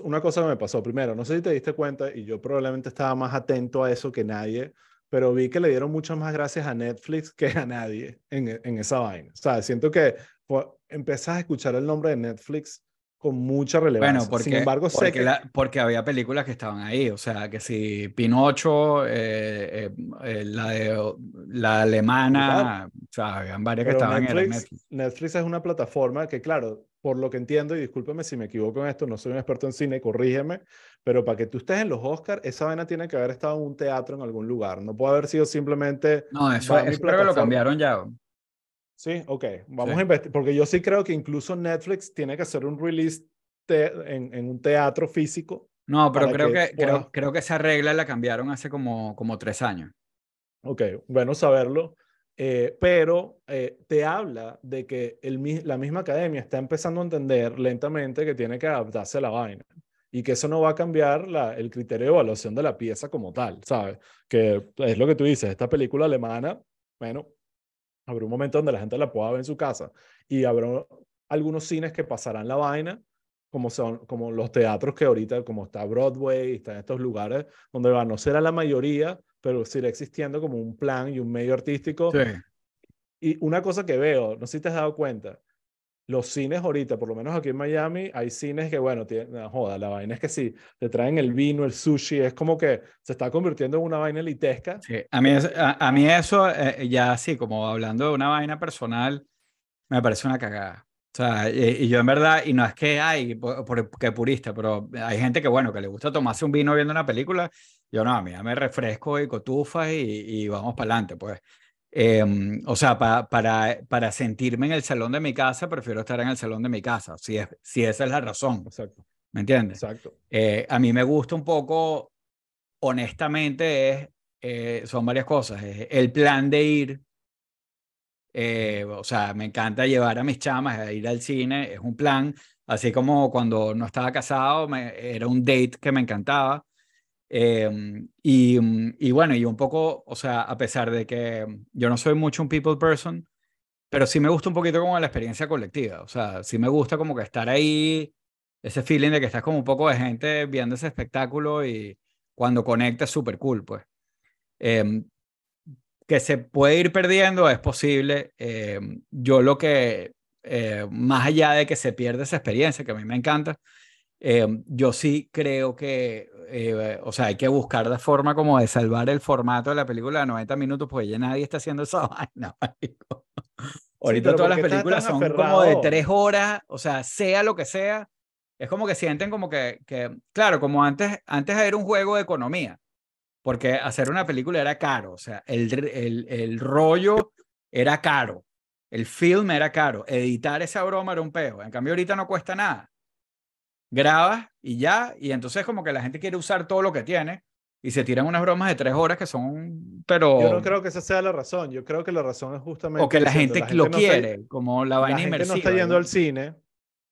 una cosa que me pasó primero, no sé si te diste cuenta, y yo probablemente estaba más atento a eso que nadie, pero vi que le dieron muchas más gracias a Netflix que a nadie en, en esa vaina. O sea, siento que pues, empezás a escuchar el nombre de Netflix con mucha relevancia. Bueno, porque, Sin embargo, sé que... porque había películas que estaban ahí, o sea, que si Pinocho, eh, eh, eh, la, de, la alemana, o sea, habían varias que estaban en Netflix. Netflix es una plataforma que, claro, por lo que entiendo, y discúlpeme si me equivoco en esto, no soy un experto en cine, corrígeme, pero para que tú estés en los Oscars, esa vaina tiene que haber estado en un teatro en algún lugar, no puede haber sido simplemente... No, eso, es creo que lo cambiaron ya. Sí, ok, vamos a investigar, porque yo sí creo que incluso Netflix tiene que hacer un release en, en, un teatro físico. No, pero creo que, creo, creo que esa regla la cambiaron hace como, como tres años. Ok, bueno saberlo. Eh, pero eh, te habla de que el, la misma academia está empezando a entender lentamente que tiene que adaptarse a la vaina y que eso no va a cambiar la, el criterio de evaluación de la pieza como tal, ¿sabes? Que es lo que tú dices, esta película alemana, bueno, habrá un momento donde la gente la pueda ver en su casa y habrá algunos cines que pasarán la vaina como son como los teatros que ahorita como está Broadway, está en estos lugares donde va a no ser a la mayoría, pero sigue existiendo como un plan y un medio artístico. Sí. Y una cosa que veo, no sé si te has dado cuenta, los cines ahorita, por lo menos aquí en Miami, hay cines que, bueno, tienen, joda, la vaina es que sí, te traen el vino, el sushi, es como que se está convirtiendo en una vaina elitesca. Sí, a mí, a, mí eso, eh, ya así, como hablando de una vaina personal, me parece una cagada. O sea, y, yo en verdad, y no es que hay, porque purista, pero hay gente que, bueno, que le gusta tomarse un vino viendo una película yo no, a mí me refresco y cotufas y, y vamos para adelante, pues. Em, o sea, para, para sentirme en el salón de mi casa, prefiero estar en el salón de mi casa, si, es, si esa es la razón. Exacto. ¿Me entiendes? Exacto. Eh, a mí me gusta un poco, honestamente, es, eh, son varias cosas. el plan de ir, eh, o sea, me encanta llevar a mis chamas a ir al cine, es un plan, así como cuando no estaba casado, me, era un date que me encantaba. Em, y, y, bueno, y un poco, o sea, a pesar de que yo no soy mucho un people person, pero sí me gusta un poquito como la experiencia colectiva. O sea, sí me gusta como que estar ahí, ese feeling de que estás como un poco de gente viendo ese espectáculo y cuando conectas, súper cool, pues. Em, que se puede ir perdiendo, es posible. Em, yo lo que, eh, más allá de que se pierda esa experiencia, que a mí me encanta, em, yo sí creo que, eh, o sea, hay que buscar la forma como de salvar el formato de la película de 90 minutos, porque ya nadie está haciendo esa <laughs> vaina. Ahorita todas las películas son como de tres horas, o sea, sea lo que sea, es como que sienten como que, que claro, como antes, antes era un juego de economía porque hacer una película era caro, o sea, el, el, el rollo era caro, el film era caro, editar esa broma era un peo, en cambio ahorita no cuesta nada. Grabas y ya, y entonces como que la gente quiere usar todo lo que tiene y se tiran unas bromas de tres horas que son, pero... Yo no creo que esa sea la razón, yo creo que la razón es justamente... O que la gente, lo quiere, como la vaina la gente no está yendo al cine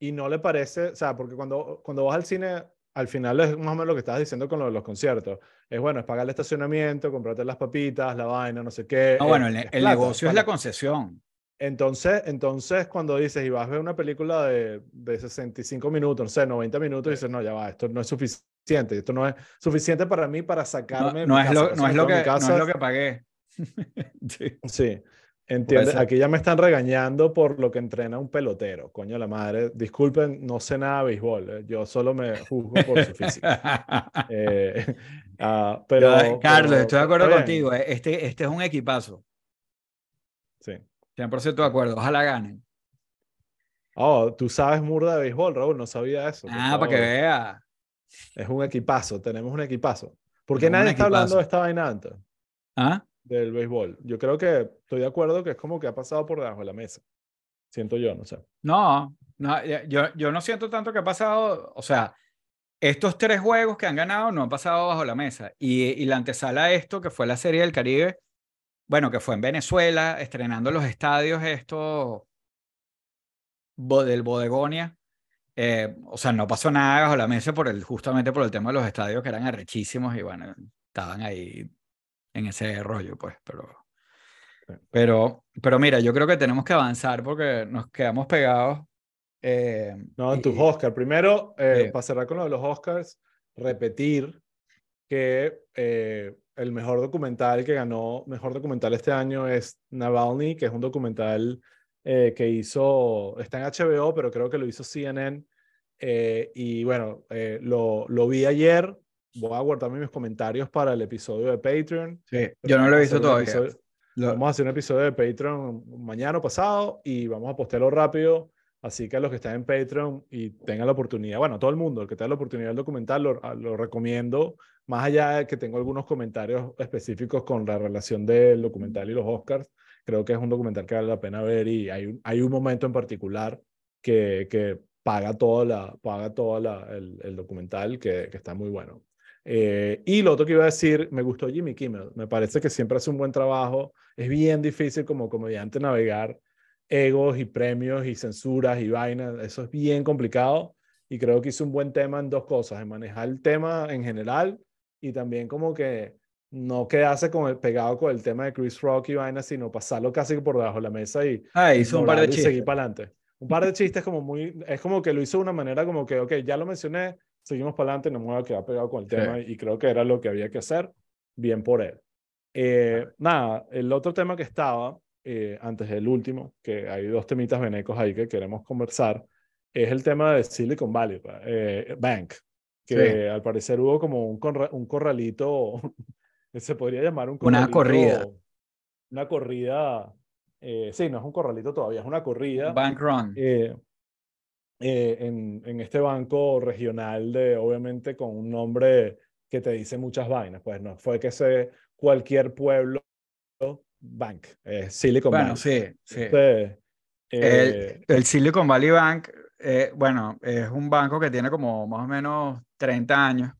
y no le parece, o sea, porque cuando, cuando vas al cine al final es más o menos lo que estabas diciendo con lo de los conciertos. Es bueno, es pagar el estacionamiento, comprarte las papitas, la vaina, no sé qué. No, bueno, el, negocio es la concesión. Entonces, entonces, cuando dices y vas a ver una película de, de 65 minutos, no sé, 90 minutos, dices, no, ya va, esto no es suficiente, esto no es suficiente para mí para sacarme. No, es, lo, no es, lo, que, no es lo que pagué. <laughs> sí. sí. Entiende, aquí ya me están regañando por lo que entrena un pelotero, coño la madre. Disculpen, no sé nada de béisbol, eh, yo solo me juzgo por su físico. <laughs> Eh, <laughs> ah, pero, Carlos, estoy de acuerdo contigo, eh, este, este es un equipazo. Sí. 100% de acuerdo, ojalá ganen. Oh, tú sabes murda de béisbol, Raúl, no sabía eso. Ah, para que vea. Es un equipazo, tenemos un equipazo. ¿Por qué nadie está hablando de esta vaina antes? ¿Ah? del béisbol. Yo creo que estoy de acuerdo que es como que ha pasado por debajo de la mesa. Siento yo, no sé. No, no yo, yo no siento tanto que ha pasado, o sea, estos tres juegos que han ganado no han pasado bajo la mesa. Y, y la antesala a esto, que fue la Serie del Caribe, bueno, que fue en Venezuela, estrenando los estadios esto del Bodegonia. Eh, o sea, no pasó nada bajo la mesa por el, justamente por el tema de los estadios que eran arrechísimos y bueno, estaban ahí en ese rollo, pues, pero, pero, pero mira, yo creo que tenemos que avanzar porque nos quedamos pegados. Eh, no, en tus Oscars. Primero, eh, para cerrar con lo de los Oscars, repetir que eh, el mejor documental que ganó mejor documental este año es Navalny, que es un documental eh, que hizo, está en HBO, pero creo que lo hizo CNN. y bueno, lo, lo vi ayer, voy a guardarme mis comentarios para el episodio de Patreon. Sí, yo no lo he visto todavía. Vamos a hacer un episodio de Patreon mañana o pasado y vamos a postearlo rápido. Así que a los que están en Patreon y tengan la oportunidad, bueno, todo el mundo, el que tenga la oportunidad del documental, lo, lo, recomiendo. Más allá de que tengo algunos comentarios específicos con la relación del documental y los Oscars, creo que es un documental que vale la pena ver y hay un, hay un momento en particular que, que paga todo, la, paga todo la, el, el, documental que, que está muy bueno. Eh, y lo otro que iba a decir, me gustó Jimmy Kimmel. Me parece que siempre hace un buen trabajo. Es bien difícil como comediante navegar egos y premios y censuras y vainas. Eso es bien complicado. Y creo que hizo un buen tema en dos cosas, en manejar el tema en general y también como que no quedarse con el, pegado con el tema de Chris Rock y vainas, sino pasarlo casi por debajo de la mesa y, ah, hizo un par de chistes. seguir para adelante. Un par de chistes como muy, es como que lo hizo de una manera como que, ok, ya lo mencioné, seguimos para adelante, no me voy a quedar pegado con el tema y creo que era lo que había que hacer, bien por él. Eh, nada, el otro tema que estaba, eh, antes del último, que hay dos temitas venecos ahí que queremos conversar, es el tema de Silicon Valley eh, Bank, que al parecer hubo como un, un corralito, <laughs> se podría llamar un corralito. Una corrida. Una corrida, sí, no es un corralito todavía, es una corrida. Bank run. Eh, en, en, este banco regional de, obviamente, con un nombre que te dice muchas vainas. Pues no fue que sea cualquier pueblo bank, eh, Silicon Valley. Bueno, sí, sí. el, eh, el, Silicon Valley Bank, bueno, es un banco que tiene como más o menos 30 años.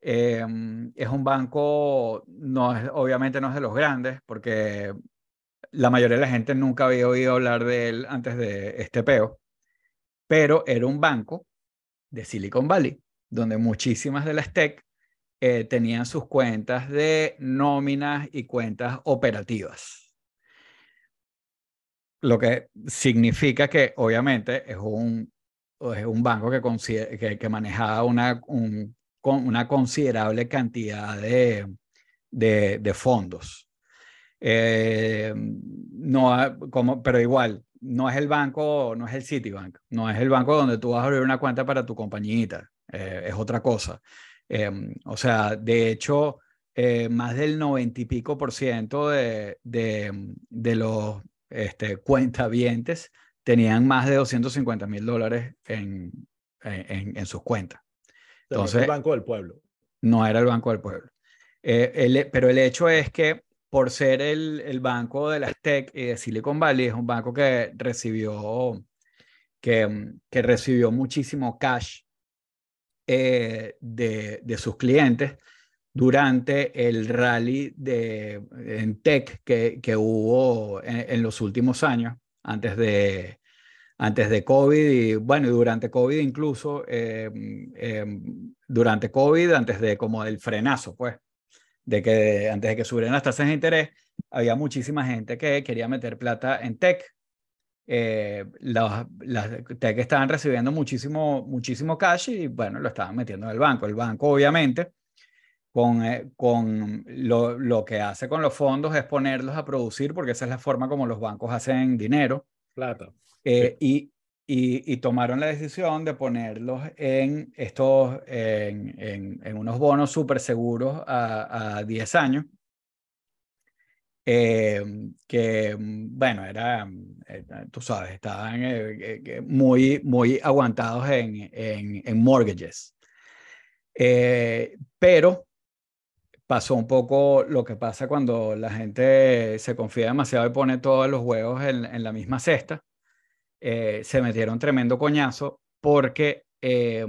Em, es un banco, no es, obviamente no es de los grandes, porque la mayoría de la gente nunca había oído hablar de él antes de este peo pero era un banco de Silicon Valley, donde muchísimas de las tech eh, tenían sus cuentas de nóminas y cuentas operativas. Lo que significa que obviamente es un, un banco que, que, manejaba una, un, una considerable cantidad de, de, fondos. Eh, no, como, pero igual, no es el banco, no es el Citibank, no es el banco donde tú vas a abrir una cuenta para tu compañita, eh, es otra cosa. Em, o sea, de hecho, eh, más del 90 y pico por ciento de, de, de los este, cuentavientes tenían más de 250 mil dólares en, en, en, sus cuentas. Entonces, el Banco del Pueblo. No era el Banco del Pueblo. Eh, el, pero el hecho es que por ser el, el, banco de las tech y de Silicon Valley, es un banco que recibió, que, que recibió muchísimo cash eh, de, de, sus clientes durante el rally de, en tech que, que hubo en, los últimos años, antes de, antes de COVID y bueno, durante COVID incluso, eh, eh, durante COVID, antes de como el frenazo, pues, de que antes de que subieran las tasas de interés, había muchísima gente que quería meter plata en tech. Eh, las, las tech estaban recibiendo muchísimo, muchísimo cash y bueno, lo estaban metiendo en el banco. El banco, obviamente, con, eh, con lo, lo, que hace con los fondos es ponerlos a producir, porque esa es la forma como los bancos hacen dinero. Plata. Eh, y, y, y, tomaron la decisión de ponerlos en estos, en, en, en unos bonos súper seguros a, a 10 años. Eh, que, bueno, era, eh, tú sabes, estaban eh, muy, muy aguantados en, en, en mortgages. pero pasó un poco lo que pasa cuando la gente se confía demasiado y pone todos los huevos en, la misma cesta eh, se metieron tremendo coñazo porque eh,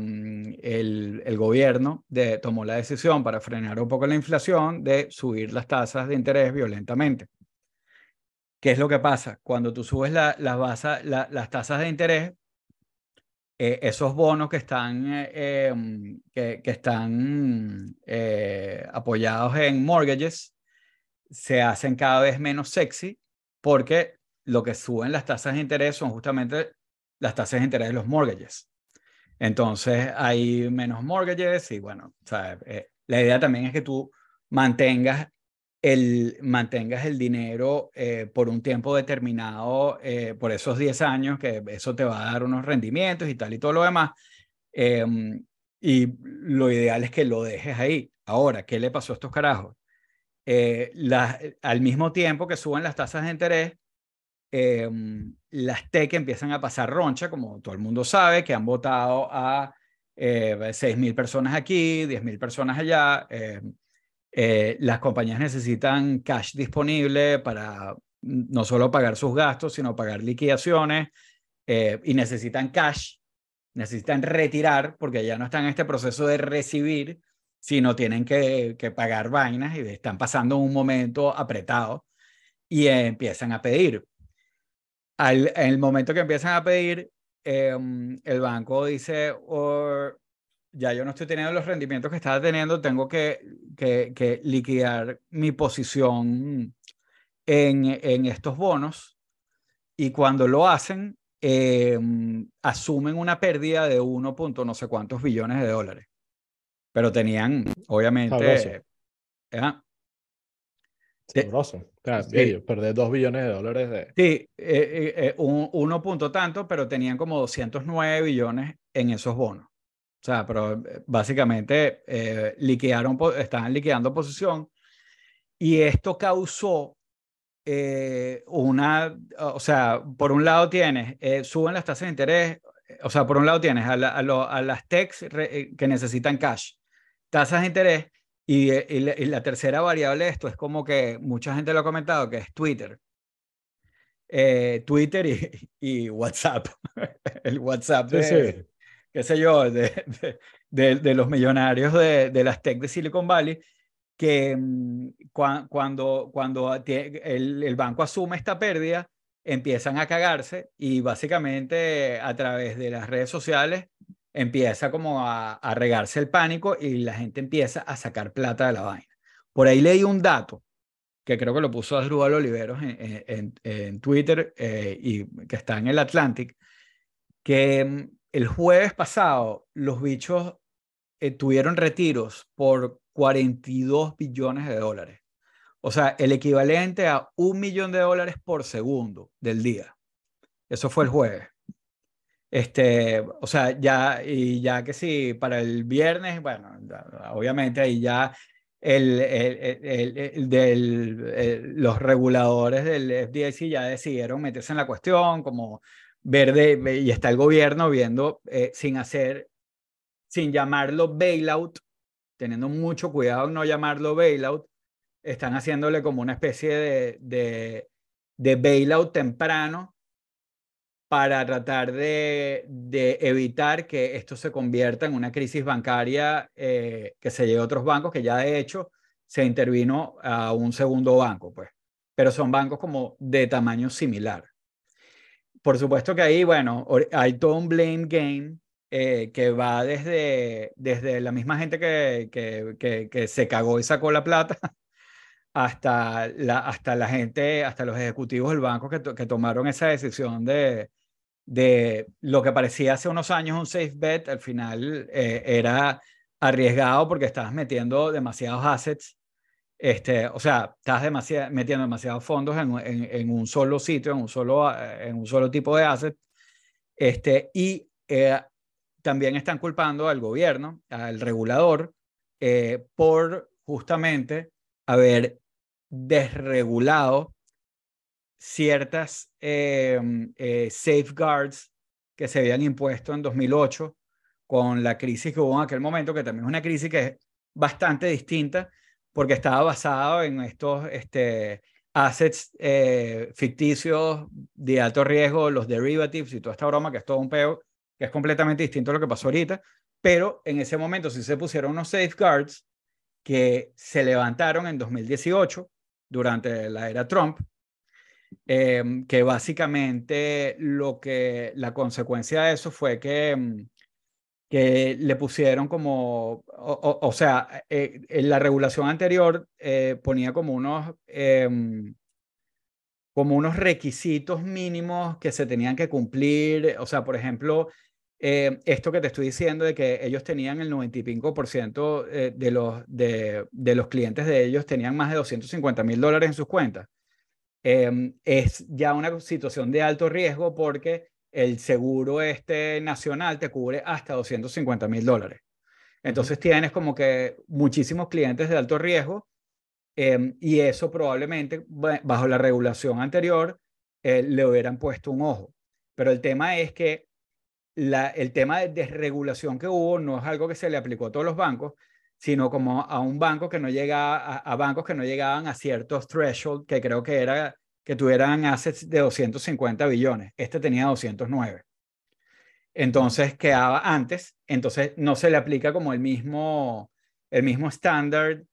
el, gobierno tomó la decisión para frenar un poco la inflación de subir las tasas de interés violentamente. ¿Qué es lo que pasa? Cuando tú subes las tasas de interés, eh, esos bonos que están, eh, em, que, que, están eh, apoyados en mortgages se hacen cada vez menos sexy porque lo que suben las tasas de interés son justamente las tasas de interés de los mortgages. Entonces hay menos mortgages y bueno, eh, la idea también es que tú mantengas el, mantengas el dinero eh, por un tiempo determinado, eh, por esos 10 años, que eso te va a dar unos rendimientos y tal y todo lo demás. Em, y lo ideal es que lo dejes ahí. Ahora, ¿qué le pasó a estos carajos? La, al mismo tiempo que suben las tasas de interés, eh, las TEC empiezan a pasar roncha, como todo el mundo sabe, que han votado a eh, 6.000 personas aquí, 10.000 personas allá. Eh, eh, las compañías necesitan cash disponible para no solo pagar sus gastos, sino pagar liquidaciones eh, y necesitan cash, necesitan retirar porque ya no están en este proceso de recibir, sino tienen que, que pagar vainas y están pasando un momento apretado y empiezan a pedir. Al, en el momento que empiezan a pedir, eh, el banco dice, oh, ya yo no estoy teniendo los rendimientos que estaba teniendo, tengo que, que, que liquidar mi posición en, en, estos bonos. Y cuando lo hacen, eh, asumen una pérdida de 1. no sé cuántos billones de dólares. Pero tenían, obviamente, ¿eh? Sabroso. Claro, sí. perder dos billones de dólares de... Sí, eh, eh, un, uno punto tanto, pero tenían como 209 billones en esos bonos. O sea, pero eh, básicamente eh, liquidaron, estaban liquidando posición y esto causó eh, una, o sea, por un lado tienes, eh, suben las tasas de interés, o sea, por un lado tienes a, la, a, lo, a las techs que necesitan cash, tasas de interés y, y, la, y, la, tercera variable de esto es como que mucha gente lo ha comentado, que es Twitter. Twitter y, <laughs> y, WhatsApp. <laughs> El WhatsApp de, sí, sí. Qué sé yo, de, de, de los millonarios de, las tech de Silicon Valley, que mm, cuando, cuando el, el banco asume esta pérdida, empiezan a cagarse y básicamente a través de las redes sociales empieza como a, a regarse el pánico y la gente empieza a sacar plata de la vaina. Por ahí leí un dato que creo que lo puso Asdrúbal Oliveros en, en, en Twitter eh, y que está en el Atlantic, que mm, el jueves pasado los bichos eh, tuvieron retiros por 42 billones de dólares. O sea, el equivalente a un millón de dólares por segundo del día. Eso fue el jueves. Este, o sea, ya, y ya que sí, para el viernes, bueno, obviamente ahí ya el, el, el, del, los reguladores del FDIC ya decidieron meterse en la cuestión, como verde, y está el gobierno viendo eh, sin hacer, sin llamarlo bailout, teniendo mucho cuidado en no llamarlo bailout, están haciéndole como una especie de, de, de bailout temprano para tratar de, evitar que esto se convierta en una crisis bancaria eh, que se lleve a otros bancos, que ya de hecho se intervino a un segundo banco, pues, pero son bancos como de tamaño similar. Por supuesto que ahí, bueno, hay todo un blame game eh, que va desde, desde la misma gente que, que, que, se cagó y sacó la plata <laughs> hasta la, hasta la gente, hasta los ejecutivos del banco que, que tomaron esa decisión de, de lo que parecía hace unos años un safe bet, al final eh, era arriesgado porque estabas metiendo demasiados assets, este, o sea, estabas metiendo demasiados fondos en, en, un solo sitio, en un solo, eh, en un solo tipo de assets, este, y eh, también están culpando al gobierno, al regulador, por justamente haber desregulado ciertas em, eh, safeguards que se habían impuesto en 2008 con la crisis que hubo en aquel momento, que también es una crisis que es bastante distinta porque estaba basado en estos este, assets eh, ficticios de alto riesgo, los derivatives y toda esta broma, que es todo un peo, que es completamente distinto a lo que pasó ahorita, pero en ese momento sí se pusieron unos safeguards que se levantaron en 2018 durante la era Trump Em, que básicamente lo que la consecuencia de eso fue que, em, que le pusieron como, o, sea, eh, en la regulación anterior eh, ponía como unos, em, como unos requisitos mínimos que se tenían que cumplir, o sea, por ejemplo, esto que te estoy diciendo de que ellos tenían el 95% eh, de los, de, de los clientes de ellos tenían más de 250 mil dólares en sus cuentas. Em, es ya una situación de alto riesgo porque el seguro este nacional te cubre hasta 250 mil dólares. Entonces tienes como que muchísimos clientes de alto riesgo em, y eso probablemente bajo la regulación anterior eh, le hubieran puesto un ojo. Pero el tema es que la, el tema de desregulación que hubo no es algo que se le aplicó a todos los bancos, sino como a un banco que no llega a, bancos que no llegaban a ciertos threshold, que creo que era que tuvieran assets de 250 billones. Este tenía 209. Entonces quedaba antes, entonces no se le aplica como el mismo, el mismo estándar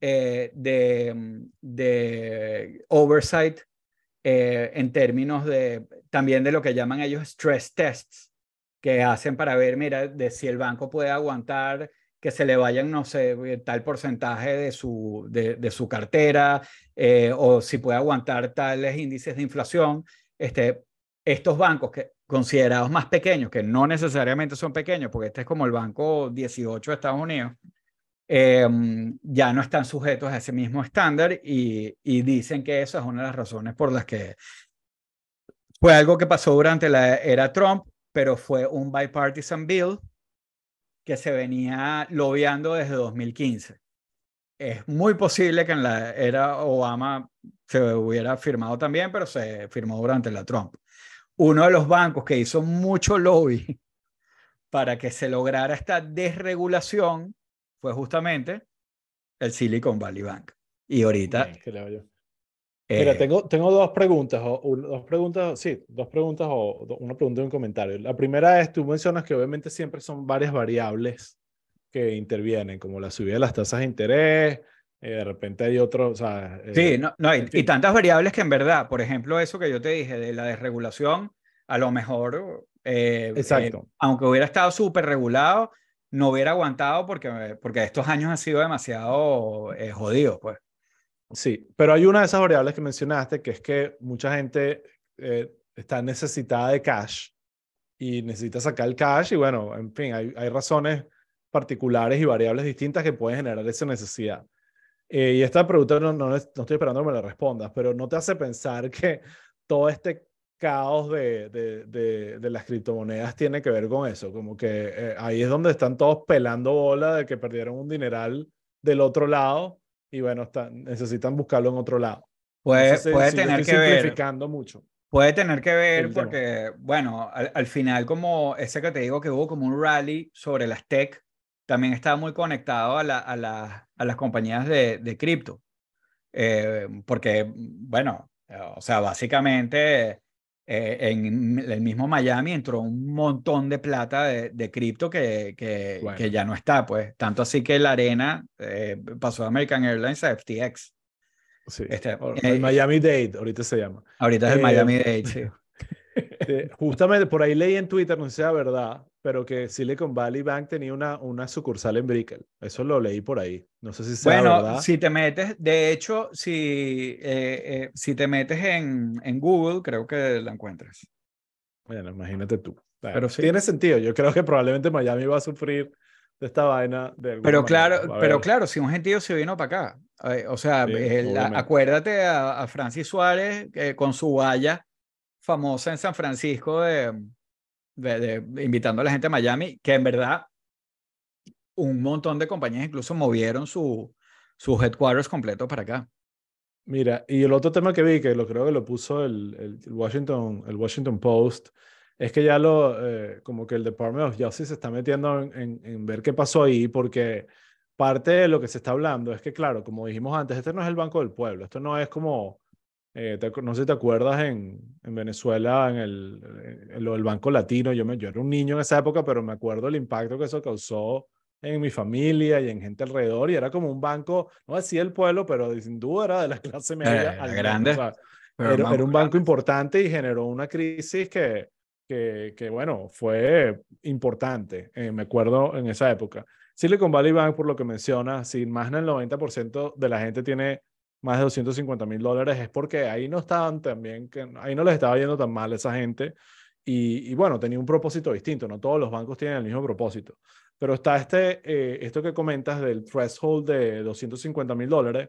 eh, de, de oversight eh, en términos de también de lo que llaman ellos stress tests, que hacen para ver, mira, de si el banco puede aguantar que se le vayan, no sé, tal porcentaje de su, de, su cartera eh, o si puede aguantar tales índices de inflación. Este, estos bancos que considerados más pequeños, que no necesariamente son pequeños, porque este es como el banco 18 de Estados Unidos, em, ya no están sujetos a ese mismo estándar y, y dicen que eso es una de las razones por las que fue algo que pasó durante la era Trump, pero fue un bipartisan bill que se venía lobeando desde 2015. Es muy posible que en la era Obama se hubiera firmado también, pero se firmó durante la Trump. Uno de los bancos que hizo mucho lobby <laughs> para que se lograra esta desregulación fue justamente el Silicon Valley Bank. Y ahorita Mira, eh, tengo, tengo dos preguntas, o, dos preguntas, sí, dos preguntas o una pregunta y un comentario. La primera es, tú mencionas que obviamente siempre son varias variables que intervienen, como la subida de las tasas de interés, eh, de repente hay otros, o sea... Eh, sí, no, no hay, y tantas variables que en verdad, por ejemplo, eso que yo te dije de la desregulación, a lo mejor Eh, eh, Exacto. aunque hubiera estado súper regulado, no hubiera aguantado porque, porque estos años han sido demasiado eh, jodidos, pues. Sí, pero hay una de esas variables que mencionaste, que es que mucha gente eh, está necesitada de cash y necesita sacar el cash y bueno, en fin, hay, razones particulares y variables distintas que pueden generar esa necesidad. Eh, y esta pregunta no, no, no estoy esperando que me la respondas, pero ¿no te hace pensar que todo este caos de, de, de, de las criptomonedas tiene que ver con eso? Como que eh, ahí es donde están todos pelando bola de que perdieron un dineral del otro lado y bueno, está, necesitan buscarlo en otro lado. Puede, puede tener que ver. simplificando mucho. Puede tener que ver el tema. porque, bueno, al, al final como ese que te digo que hubo como un rally sobre las tech, también estaba muy conectado a, la, a, la- a las compañías de, de cripto. Eh, porque, bueno, o sea, básicamente eh, en el mismo Miami entró un montón de plata de, de cripto que, que, Bueno. que ya no está, pues. Tanto así que la arena eh, pasó de American Airlines a FTX. Sí. Este, O- eh, el Miami Dade, ahorita se llama. Ahorita es el Miami Dade, sí. Eh, justamente por ahí leí en Twitter, no sé si sea verdad, pero que Silicon Valley Bank tenía una, una sucursal en Brickell. Eso lo leí por ahí. No sé si sea Bueno, verdad. si te metes, de hecho, si, eh, eh, si te metes en, en Google, creo que la encuentras. Bueno, imagínate tú. Bueno, Pero sí. Tiene sentido. Yo creo que probablemente Miami va a sufrir de esta vaina. De Pero claro, pero claro, si un gentío se vino para acá. eh, o sea, Sí, el- acuérdate a, a Francis Suárez eh, con su valla famosa en San Francisco de, invitando a la gente a Miami, que en verdad un montón de compañías incluso movieron su, sus headquarters completos para acá. Mira, y el otro tema que vi, que lo creo que lo puso el, Washington, el Washington Post, es que ya lo, eh, como que el Department of Justice se está metiendo en, en- en ver qué pasó ahí, porque parte de lo que se está hablando es que, claro, como dijimos antes, este no es el Banco del Pueblo, esto no es como, eh, te no sé si te acuerdas en, en Venezuela, en, el, en lo del Banco Latino, yo, me, yo era un niño en esa época, pero me acuerdo el impacto que eso causó en mi familia y en gente alrededor, y era como un banco, no decía el pueblo, pero sin duda era de la <laughs> clase media. Al menos, grande, o sea, Pero era, un banco importante y generó una crisis que, que, que bueno, fue importante, eh, me acuerdo en esa época. Silicon Valley Bank, por lo que menciona, si más del 90% de la gente tiene más de 250 mil dólares, es porque ahí no estaban también, que ahí no les estaba yendo tan mal esa gente. Y, y bueno, tenía un propósito distinto, no todos los bancos tienen el mismo propósito. Pero está este, eh, esto que comentas del threshold de 250 mil dólares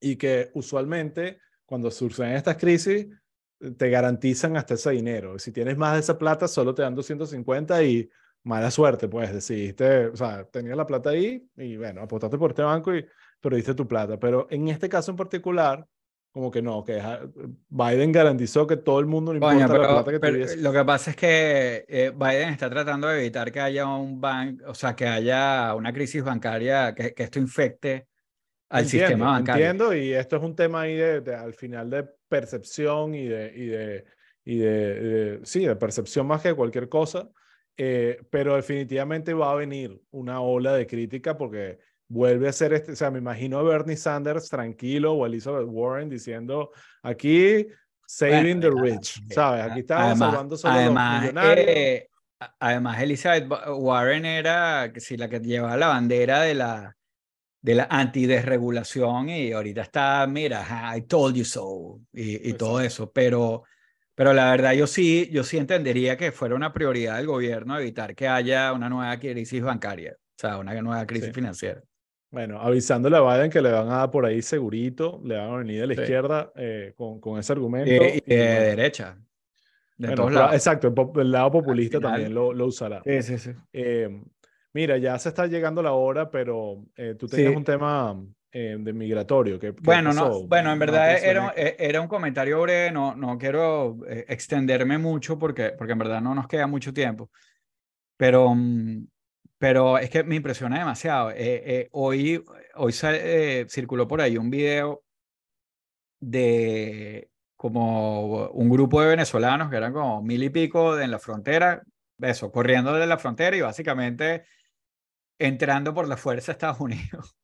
y que usualmente cuando surgen estas crisis te garantizan hasta ese dinero. Si tienes más de esa plata, solo te dan 250 y mala suerte, pues decidiste, o sea, tenías la plata ahí y bueno, apostaste por este banco y perdiste tu plata. Pero en este caso en particular, como que no, que Biden garantizó que todo el mundo, no Coño, importa la pero, plata que tuviese. lo que pasa es que eh, Biden está tratando de evitar que haya un banco, o sea, que haya una crisis bancaria, que, que esto infecte al Entiendo, sistema bancario. Entiendo, y esto es un tema ahí de, de- al final de percepción y de, y de, y de, de- sí, de percepción más que cualquier cosa, eh, pero definitivamente va a venir una ola de crítica porque vuelve a ser este, o sea, me imagino a Bernie Sanders tranquilo o Elizabeth Warren diciendo aquí saving Bueno, the rich, ¿sabes? Aquí estamos además, salvando solo además, los millonarios. eh, además, Elizabeth Warren era que sí, la que llevaba la bandera de la, de la antidesregulación y ahorita está, mira, "Ah, I told you so y, y todo eso, pero, pero la verdad yo sí, yo sí entendería que fuera una prioridad del gobierno evitar que haya una nueva crisis bancaria, o sea, una nueva crisis Sí. financiera. Bueno, avisándole a Biden que le van a dar por ahí segurito, le van a venir de la Sí. izquierda eh, con, con ese argumento. Y, de derecha, de bueno, todos lados. Exacto, el, el lado populista final- también lo, lo usará. Sí, sí, sí. Eh, mira, ya se está llegando la hora, pero eh, tú tenías Sí. un tema eh, de migratorio. ¿qué- qué Bueno, no, bueno, en verdad te era, e- era un comentario breve, no, no quiero eh, extenderme mucho porque, porque en verdad no nos queda mucho tiempo, pero, mm, pero es que me impresiona demasiado. Eh, eh, hoy hoy eh, circuló por ahí un video de como un grupo de venezolanos que eran como mil y pico en la frontera, eso, corriendo de la frontera y básicamente entrando por la fuerza a Estados <laughs> Unidos.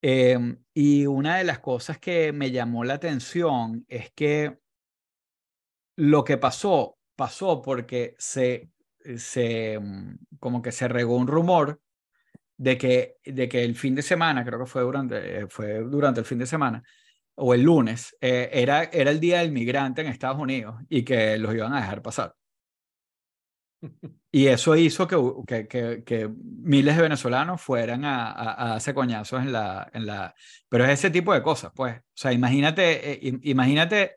Em, y una de las cosas que me llamó la atención es que lo que pasó pasó porque se, se, mm, como que se regó un rumor de que, de que el fin de semana, creo que fue durante, eh, fue durante el fin de semana, o el lunes, eh, era, era el día del migrante en Estados Unidos y que los iban a dejar pasar. Y eso hizo que, que, miles de venezolanos fueran a, a, hacer coñazos en la, en la... Pero es ese tipo de cosas, pues. O sea, imagínate, eh, imagínate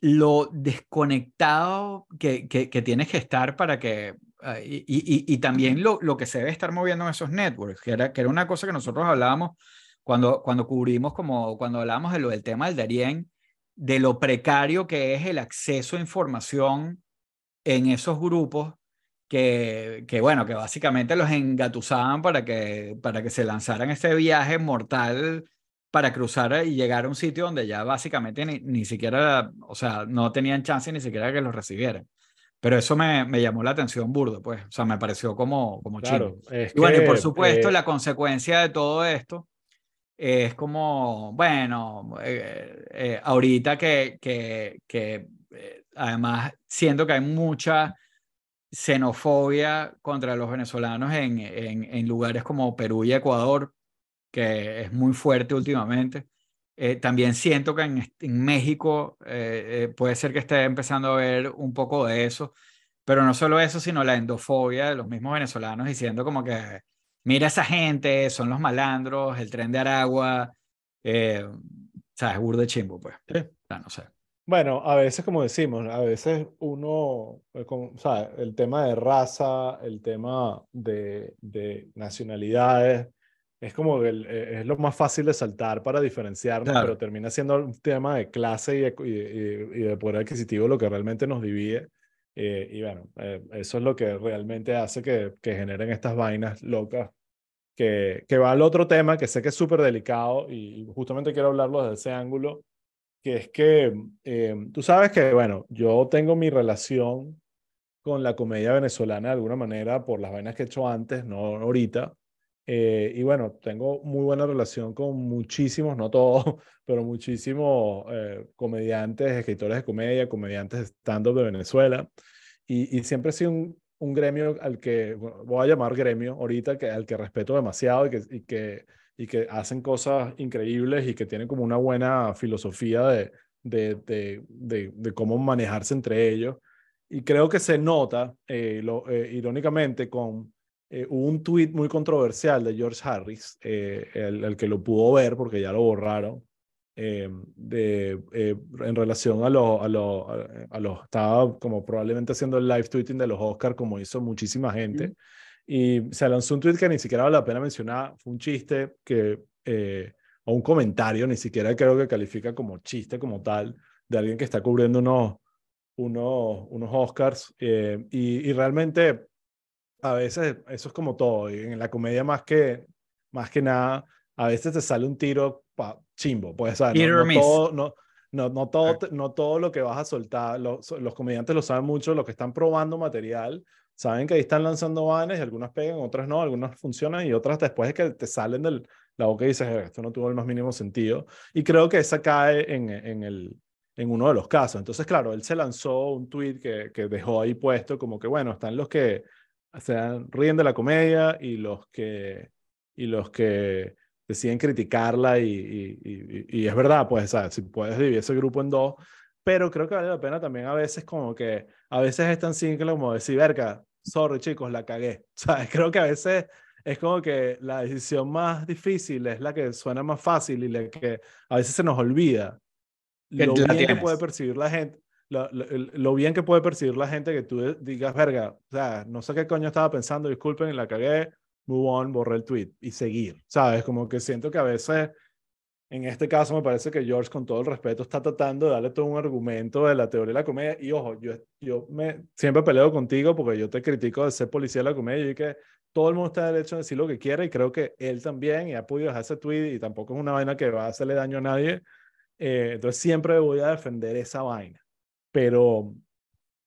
lo desconectado que, que, tienes que estar para que... Ah, y, y, y, también lo, lo que se debe estar moviendo en esos networks, que era, que era una cosa que nosotros hablábamos cuando, cuando cubrimos, como cuando hablábamos de lo del tema del Darien, de lo precario que es el acceso a información en esos grupos que, que, bueno, que básicamente los engatusaban para que, para que se lanzaran este viaje mortal para cruzar y llegar a un sitio donde ya básicamente ni, ni siquiera, o sea, no tenían chance ni siquiera que los recibieran. Pero eso me, me llamó la atención burdo, pues, o sea, me pareció como, como claro, y bueno, y por supuesto, eh, la consecuencia de todo esto es como, bueno, eh, eh, ahorita que, que, que además siento que hay mucha xenofobia contra los venezolanos en, en, en, lugares como Perú y Ecuador, que es muy fuerte últimamente. Eh, también siento que en, en México eh, eh, puede ser que esté empezando a ver un poco de eso, pero no solo eso, sino la endofobia de los mismos venezolanos diciendo como que, mira esa gente, son los malandros, el tren de Aragua, eh, o sea, es burde chimbo, pues. Sí. no sé. Bueno, a veces, como decimos, a veces uno, eh, o sea, el tema de raza, el tema de, de nacionalidades, es como que eh, es lo más fácil de saltar para diferenciarnos, pero termina siendo un tema de clase y de, y, de poder adquisitivo lo que realmente nos divide. Eh, y bueno, eso es lo que realmente hace que, que generen estas vainas locas. Que, que va al otro tema que sé que es súper delicado y justamente quiero hablarlo desde ese ángulo que es que eh, tú sabes que, bueno, yo tengo mi relación con la comedia venezolana de alguna manera por las vainas que he hecho antes, no ahorita. Eh, y bueno, tengo muy buena relación con muchísimos, no todos, <laughs> pero muchísimos eh, comediantes, escritores de comedia, comediantes stand-up de Venezuela. Y, y, siempre he sido un, un gremio al que, voy a llamar gremio ahorita, que, al que respeto demasiado y que, y que y que hacen cosas increíbles y que tienen como una buena filosofía de, de, de, de, cómo manejarse entre ellos. Y creo que se nota, eh, lo, eh, irónicamente, con eh, un tweet muy controversial de George Harris, el, el, que lo pudo ver porque ya lo borraron, de, en relación a los, a, lo, a, los, estaba como probablemente haciendo el live tweeting de los Oscars, como hizo muchísima gente. Y se lanzó un tweet que ni siquiera vale la pena mencionar, fue un chiste que, eh, o un comentario, ni siquiera creo que califica como chiste como tal, de alguien que está cubriendo unos, unos, unos Oscars. Eh, y, y, realmente a veces eso es como todo, y en la comedia más que, más que nada, a veces te sale un tiro pa, chimbo, pues, no, no, todo, no, no, no, todo, no todo lo que vas a soltar, los, los comediantes lo saben mucho, los que están probando material, saben que ahí están lanzando vanes y algunas pegan, otras no, algunas funcionan y otras después es que te salen de la boca y dices, esto no tuvo el más mínimo sentido. Y creo que esa cae en, en, el, en uno de los casos. Entonces, claro, él se lanzó un tweet que, que dejó ahí puesto como que, bueno, están los que se ríen de la comedia y los que, y los que deciden criticarla y, y, y, es verdad, pues, si puedes dividir ese grupo en dos, pero creo que vale la pena también a veces como que, a veces es tan simple como decir, verga, sorry chicos, la cagué. <laughs> ¿Sabes? Creo que a veces es como que la decisión más difícil es la que suena más fácil y la que a veces se nos olvida. Lo bien que puede percibir la gente. Lo, bien que puede percibir la gente que tú digas, verga, o sea, no sé qué coño estaba pensando, disculpen, la cagué, move on, borré el tweet y seguir, ¿sabes? Como que siento que a veces en este caso me parece que George, con todo el respeto, está tratando de darle todo un argumento de la teoría de la comedia. Y ojo, yo, yo me, siempre peleo contigo porque yo te critico de ser policía de la comedia y que todo el mundo está derecho a decir lo que quiera y creo que él también y ha podido dejar ese tweet y tampoco es una vaina que va a hacerle daño a nadie. Eh, entonces siempre voy a defender esa vaina. Pero,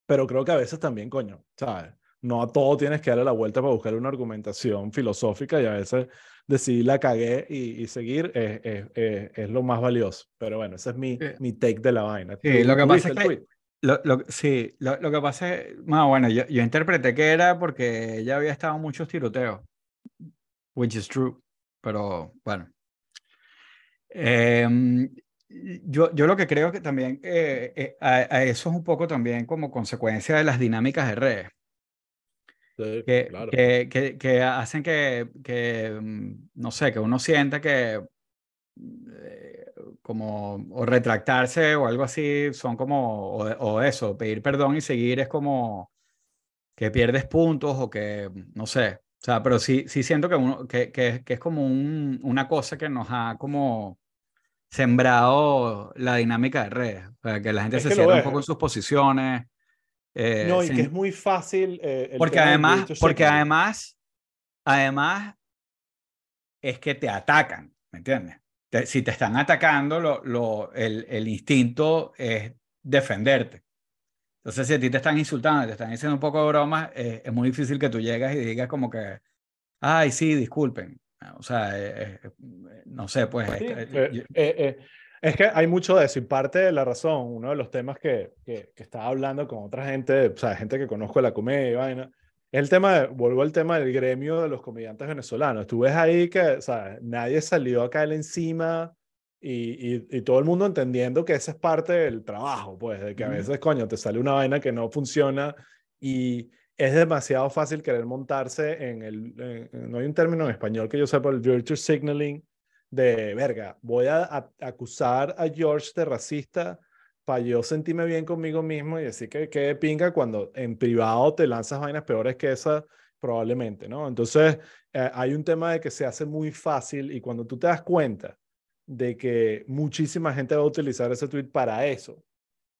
pero creo que a veces también, coño, ¿sabes? No a todo tienes que darle la vuelta para buscar una argumentación filosófica y a veces decidir la cagué y, seguir es, es, es, lo más valioso. Pero bueno, ese es mi, mi take de la vaina. Sí, lo que pasa es que Lo, lo- sí, lo, lo que pasa es, no, bueno, yo, yo interpreté que era porque ella había estado en muchos tiroteos, which is true, pero bueno. Em, yo, yo lo que creo que también eh, eh, a, a eso es un poco también como consecuencia de las dinámicas de redes, Sí, que, claro. que, que, que hacen que, que, mm, no sé, que uno sienta que eh, como o retractarse o algo así son como, o, o eso, pedir perdón y seguir es como que pierdes puntos o que, no sé, o sea, pero sí, sí siento que, uno, que, que, que es como un, una cosa que nos ha como sembrado la dinámica de redes, sea, que la gente Es se cierra un poco en sus posiciones. eh, No, y sin- que es muy fácil. eh, el porque además, porque además, además es que te atacan, ¿me entiendes? Te- si te están atacando, lo, lo, el, el instinto es defenderte. Entonces, si a ti te están insultando, te están diciendo un poco de bromas, eh, es muy difícil que tú llegas y digas como que, ay, sí, disculpen. O sea, eh, eh, no sé, pues... Sí, eh, eh, eh, eh, es que hay mucho de eso y parte de la razón, uno de los temas que, que, que estaba hablando con otra gente, o sea, gente que conozco de la comedia y vaina, es el tema, de, vuelvo al tema del gremio de los comediantes venezolanos. Tú ves ahí que, o sea, nadie salió a caer encima y, y, y todo el mundo entendiendo que esa es parte del trabajo, pues, de que a veces, coño, te sale una vaina que no funciona y es demasiado fácil querer montarse en el, no hay un término en español que yo sepa, el virtue signaling, de verga, voy a, acusar a George de racista para yo sentirme bien conmigo mismo y decir que que pinga cuando en privado te lanzas vainas peores que esa, probablemente, ¿no? Entonces, eh, hay un tema de que se hace muy fácil y cuando tú te das cuenta de que muchísima gente va a utilizar ese tweet para eso,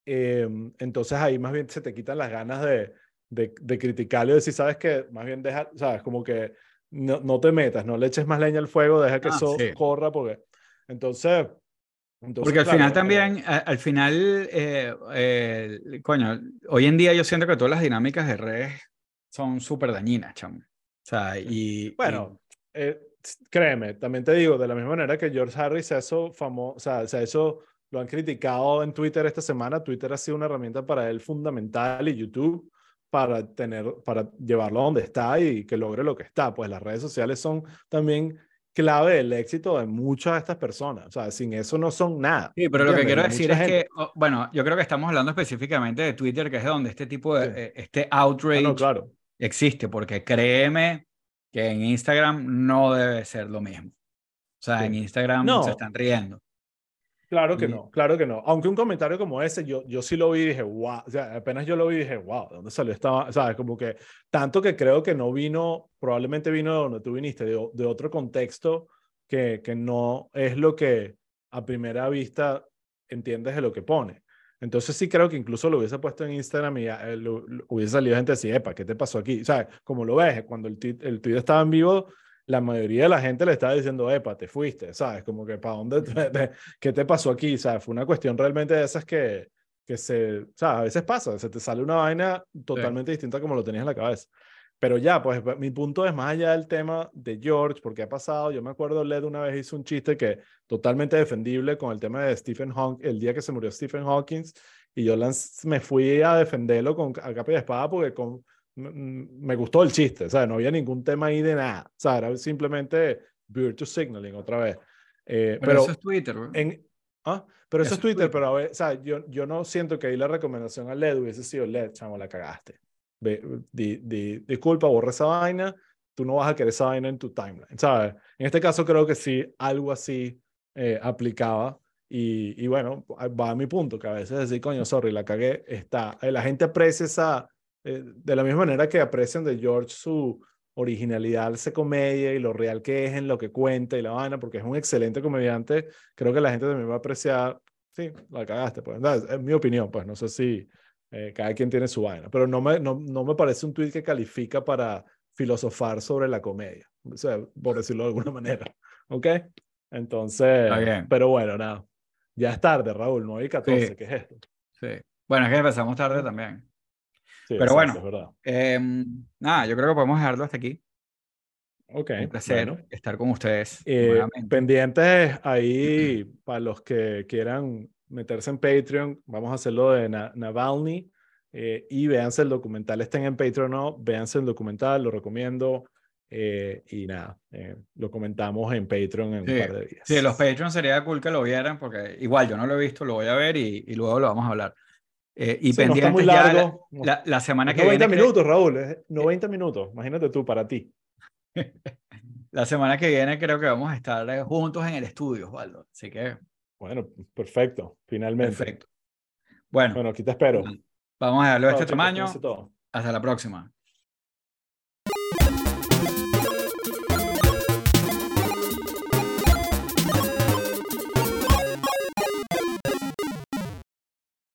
eh, entonces ahí más bien se te quitan las ganas de, de, de criticarlo y decir, sabes que más bien deja, sabes, como que no, no te metas, no le eches más leña al fuego, deja que Ah, eso sí. corra, porque entonces... entonces Porque al claro, final eh, también, a- al final, eh, eh, coño, hoy en día yo siento que todas las dinámicas de redes son súper dañinas, chamo. O sea, y... y- Bueno, eh, créeme, también te digo, de la misma manera que George Harris se hizo famoso, o sea, se hizo, lo han criticado en Twitter esta semana, Twitter ha sido una herramienta para él fundamental y YouTube para tener, para llevarlo a donde está y que logre lo que está. Pues las redes sociales son también clave del éxito de muchas de estas personas. O sea, sin eso no son nada. Sí, pero lo que quiero De decir es gente. que, bueno, yo creo que estamos hablando específicamente de Twitter, que es donde este tipo de, Sí. eh, este Ah, outrage no, claro. existe, porque créeme que en Instagram no debe ser lo mismo. O sea, Sí. en Instagram No. se están riendo. Claro que no, claro que no. Aunque un comentario como ese, yo, yo sí lo vi y dije, wow. O sea, apenas yo lo vi y dije, wow, ¿de dónde salió esta? ¿Sabes? Como que tanto que creo que no vino, probablemente vino de donde tú viniste, de, o- de otro contexto que, que no es lo que a primera vista entiendes de lo que pone. Entonces sí creo que incluso lo hubiese puesto en Instagram y eh, lo- lo- hubiese salido gente así, epa, ¿qué te pasó aquí? ¿Sabes? Como lo ves, cuando el tweet, el tweet estaba en vivo, la mayoría de la gente le estaba diciendo, epa, te fuiste, ¿sabes? Como que, ¿para dónde? te- te- ¿Qué te pasó aquí? ¿Sabes? Fue una cuestión realmente de esas que, que se, ¿sabes? A veces pasa, se te sale una vaina totalmente distinta como lo tenías en la cabeza. Pero ya, pues mi punto es más allá del tema de George, porque ha pasado, yo me acuerdo, Led una vez hizo un chiste que totalmente defendible con el tema de Stephen Hawking, el día que se murió Stephen Hawking, y yo me fui a defenderlo con a capa y espada porque con, me gustó el chiste, sea, no había ningún tema ahí de nada, sea, era simplemente virtue signaling otra vez. Eh, Pero, pero eso es Twitter, bro. en, ¿ah? Pero eso, Eso es Twitter, Twitter. pero a ver, o sea, yo, yo no siento que ahí la recomendación a LED hubiese sido LED, chamo, la cagaste. Ve, di, di- disculpa, borra esa vaina, tú no vas a querer esa vaina en tu timeline, ¿sabes? En este caso creo que sí, algo así eh, aplicaba. Y, y bueno, va a mi punto, que a veces decir, coño, sorry, la cagué, está. eh, La gente aprecia esa, eh, de la misma manera que aprecian de George su originalidad, esa comedia y lo real que es en lo que cuenta y la vaina, porque es un excelente comediante, creo que la gente también va a apreciar, sí, la cagaste, pues, ¿no? es, mi opinión, pues, no sé si eh, cada quien tiene su vaina, pero no me, no, no me parece un tweet que califica para filosofar sobre la comedia, o sea, por decirlo de alguna <laughs> manera, ¿ok? Entonces, pero bueno, nada, ya es tarde, Raúl, 9 y 14, Sí. ¿qué es esto? Sí. Bueno, es que empezamos tarde también. Sí, Pero exacto, bueno. Em, nada, yo creo que podemos dejarlo hasta aquí. Ok, Un placer bueno. estar con ustedes Eh, pendientes ahí <clears throat> para los que quieran meterse en Patreon. Vamos a hacerlo de Navalny. Eh, y véanse el documental, estén en Patreon o no, véanse el documental, lo recomiendo. Eh, y nada, eh, lo comentamos en Patreon en un par de días. Sí, los Patreon sería cool que lo vieran, porque igual yo no lo he visto, lo voy a ver y, y luego lo vamos a hablar. Y pendientes muy largo, ya la, semana que 90 minutos, Raúl, 90 minutos, imagínate tú, para ti. <laughs> la semana que viene creo que vamos a estar juntos en el estudio, Osvaldo. Así que. Bueno, perfecto, finalmente. Perfecto. Bueno, bueno aquí te espero. Vamos a darlo de este tamaño. Hasta la próxima.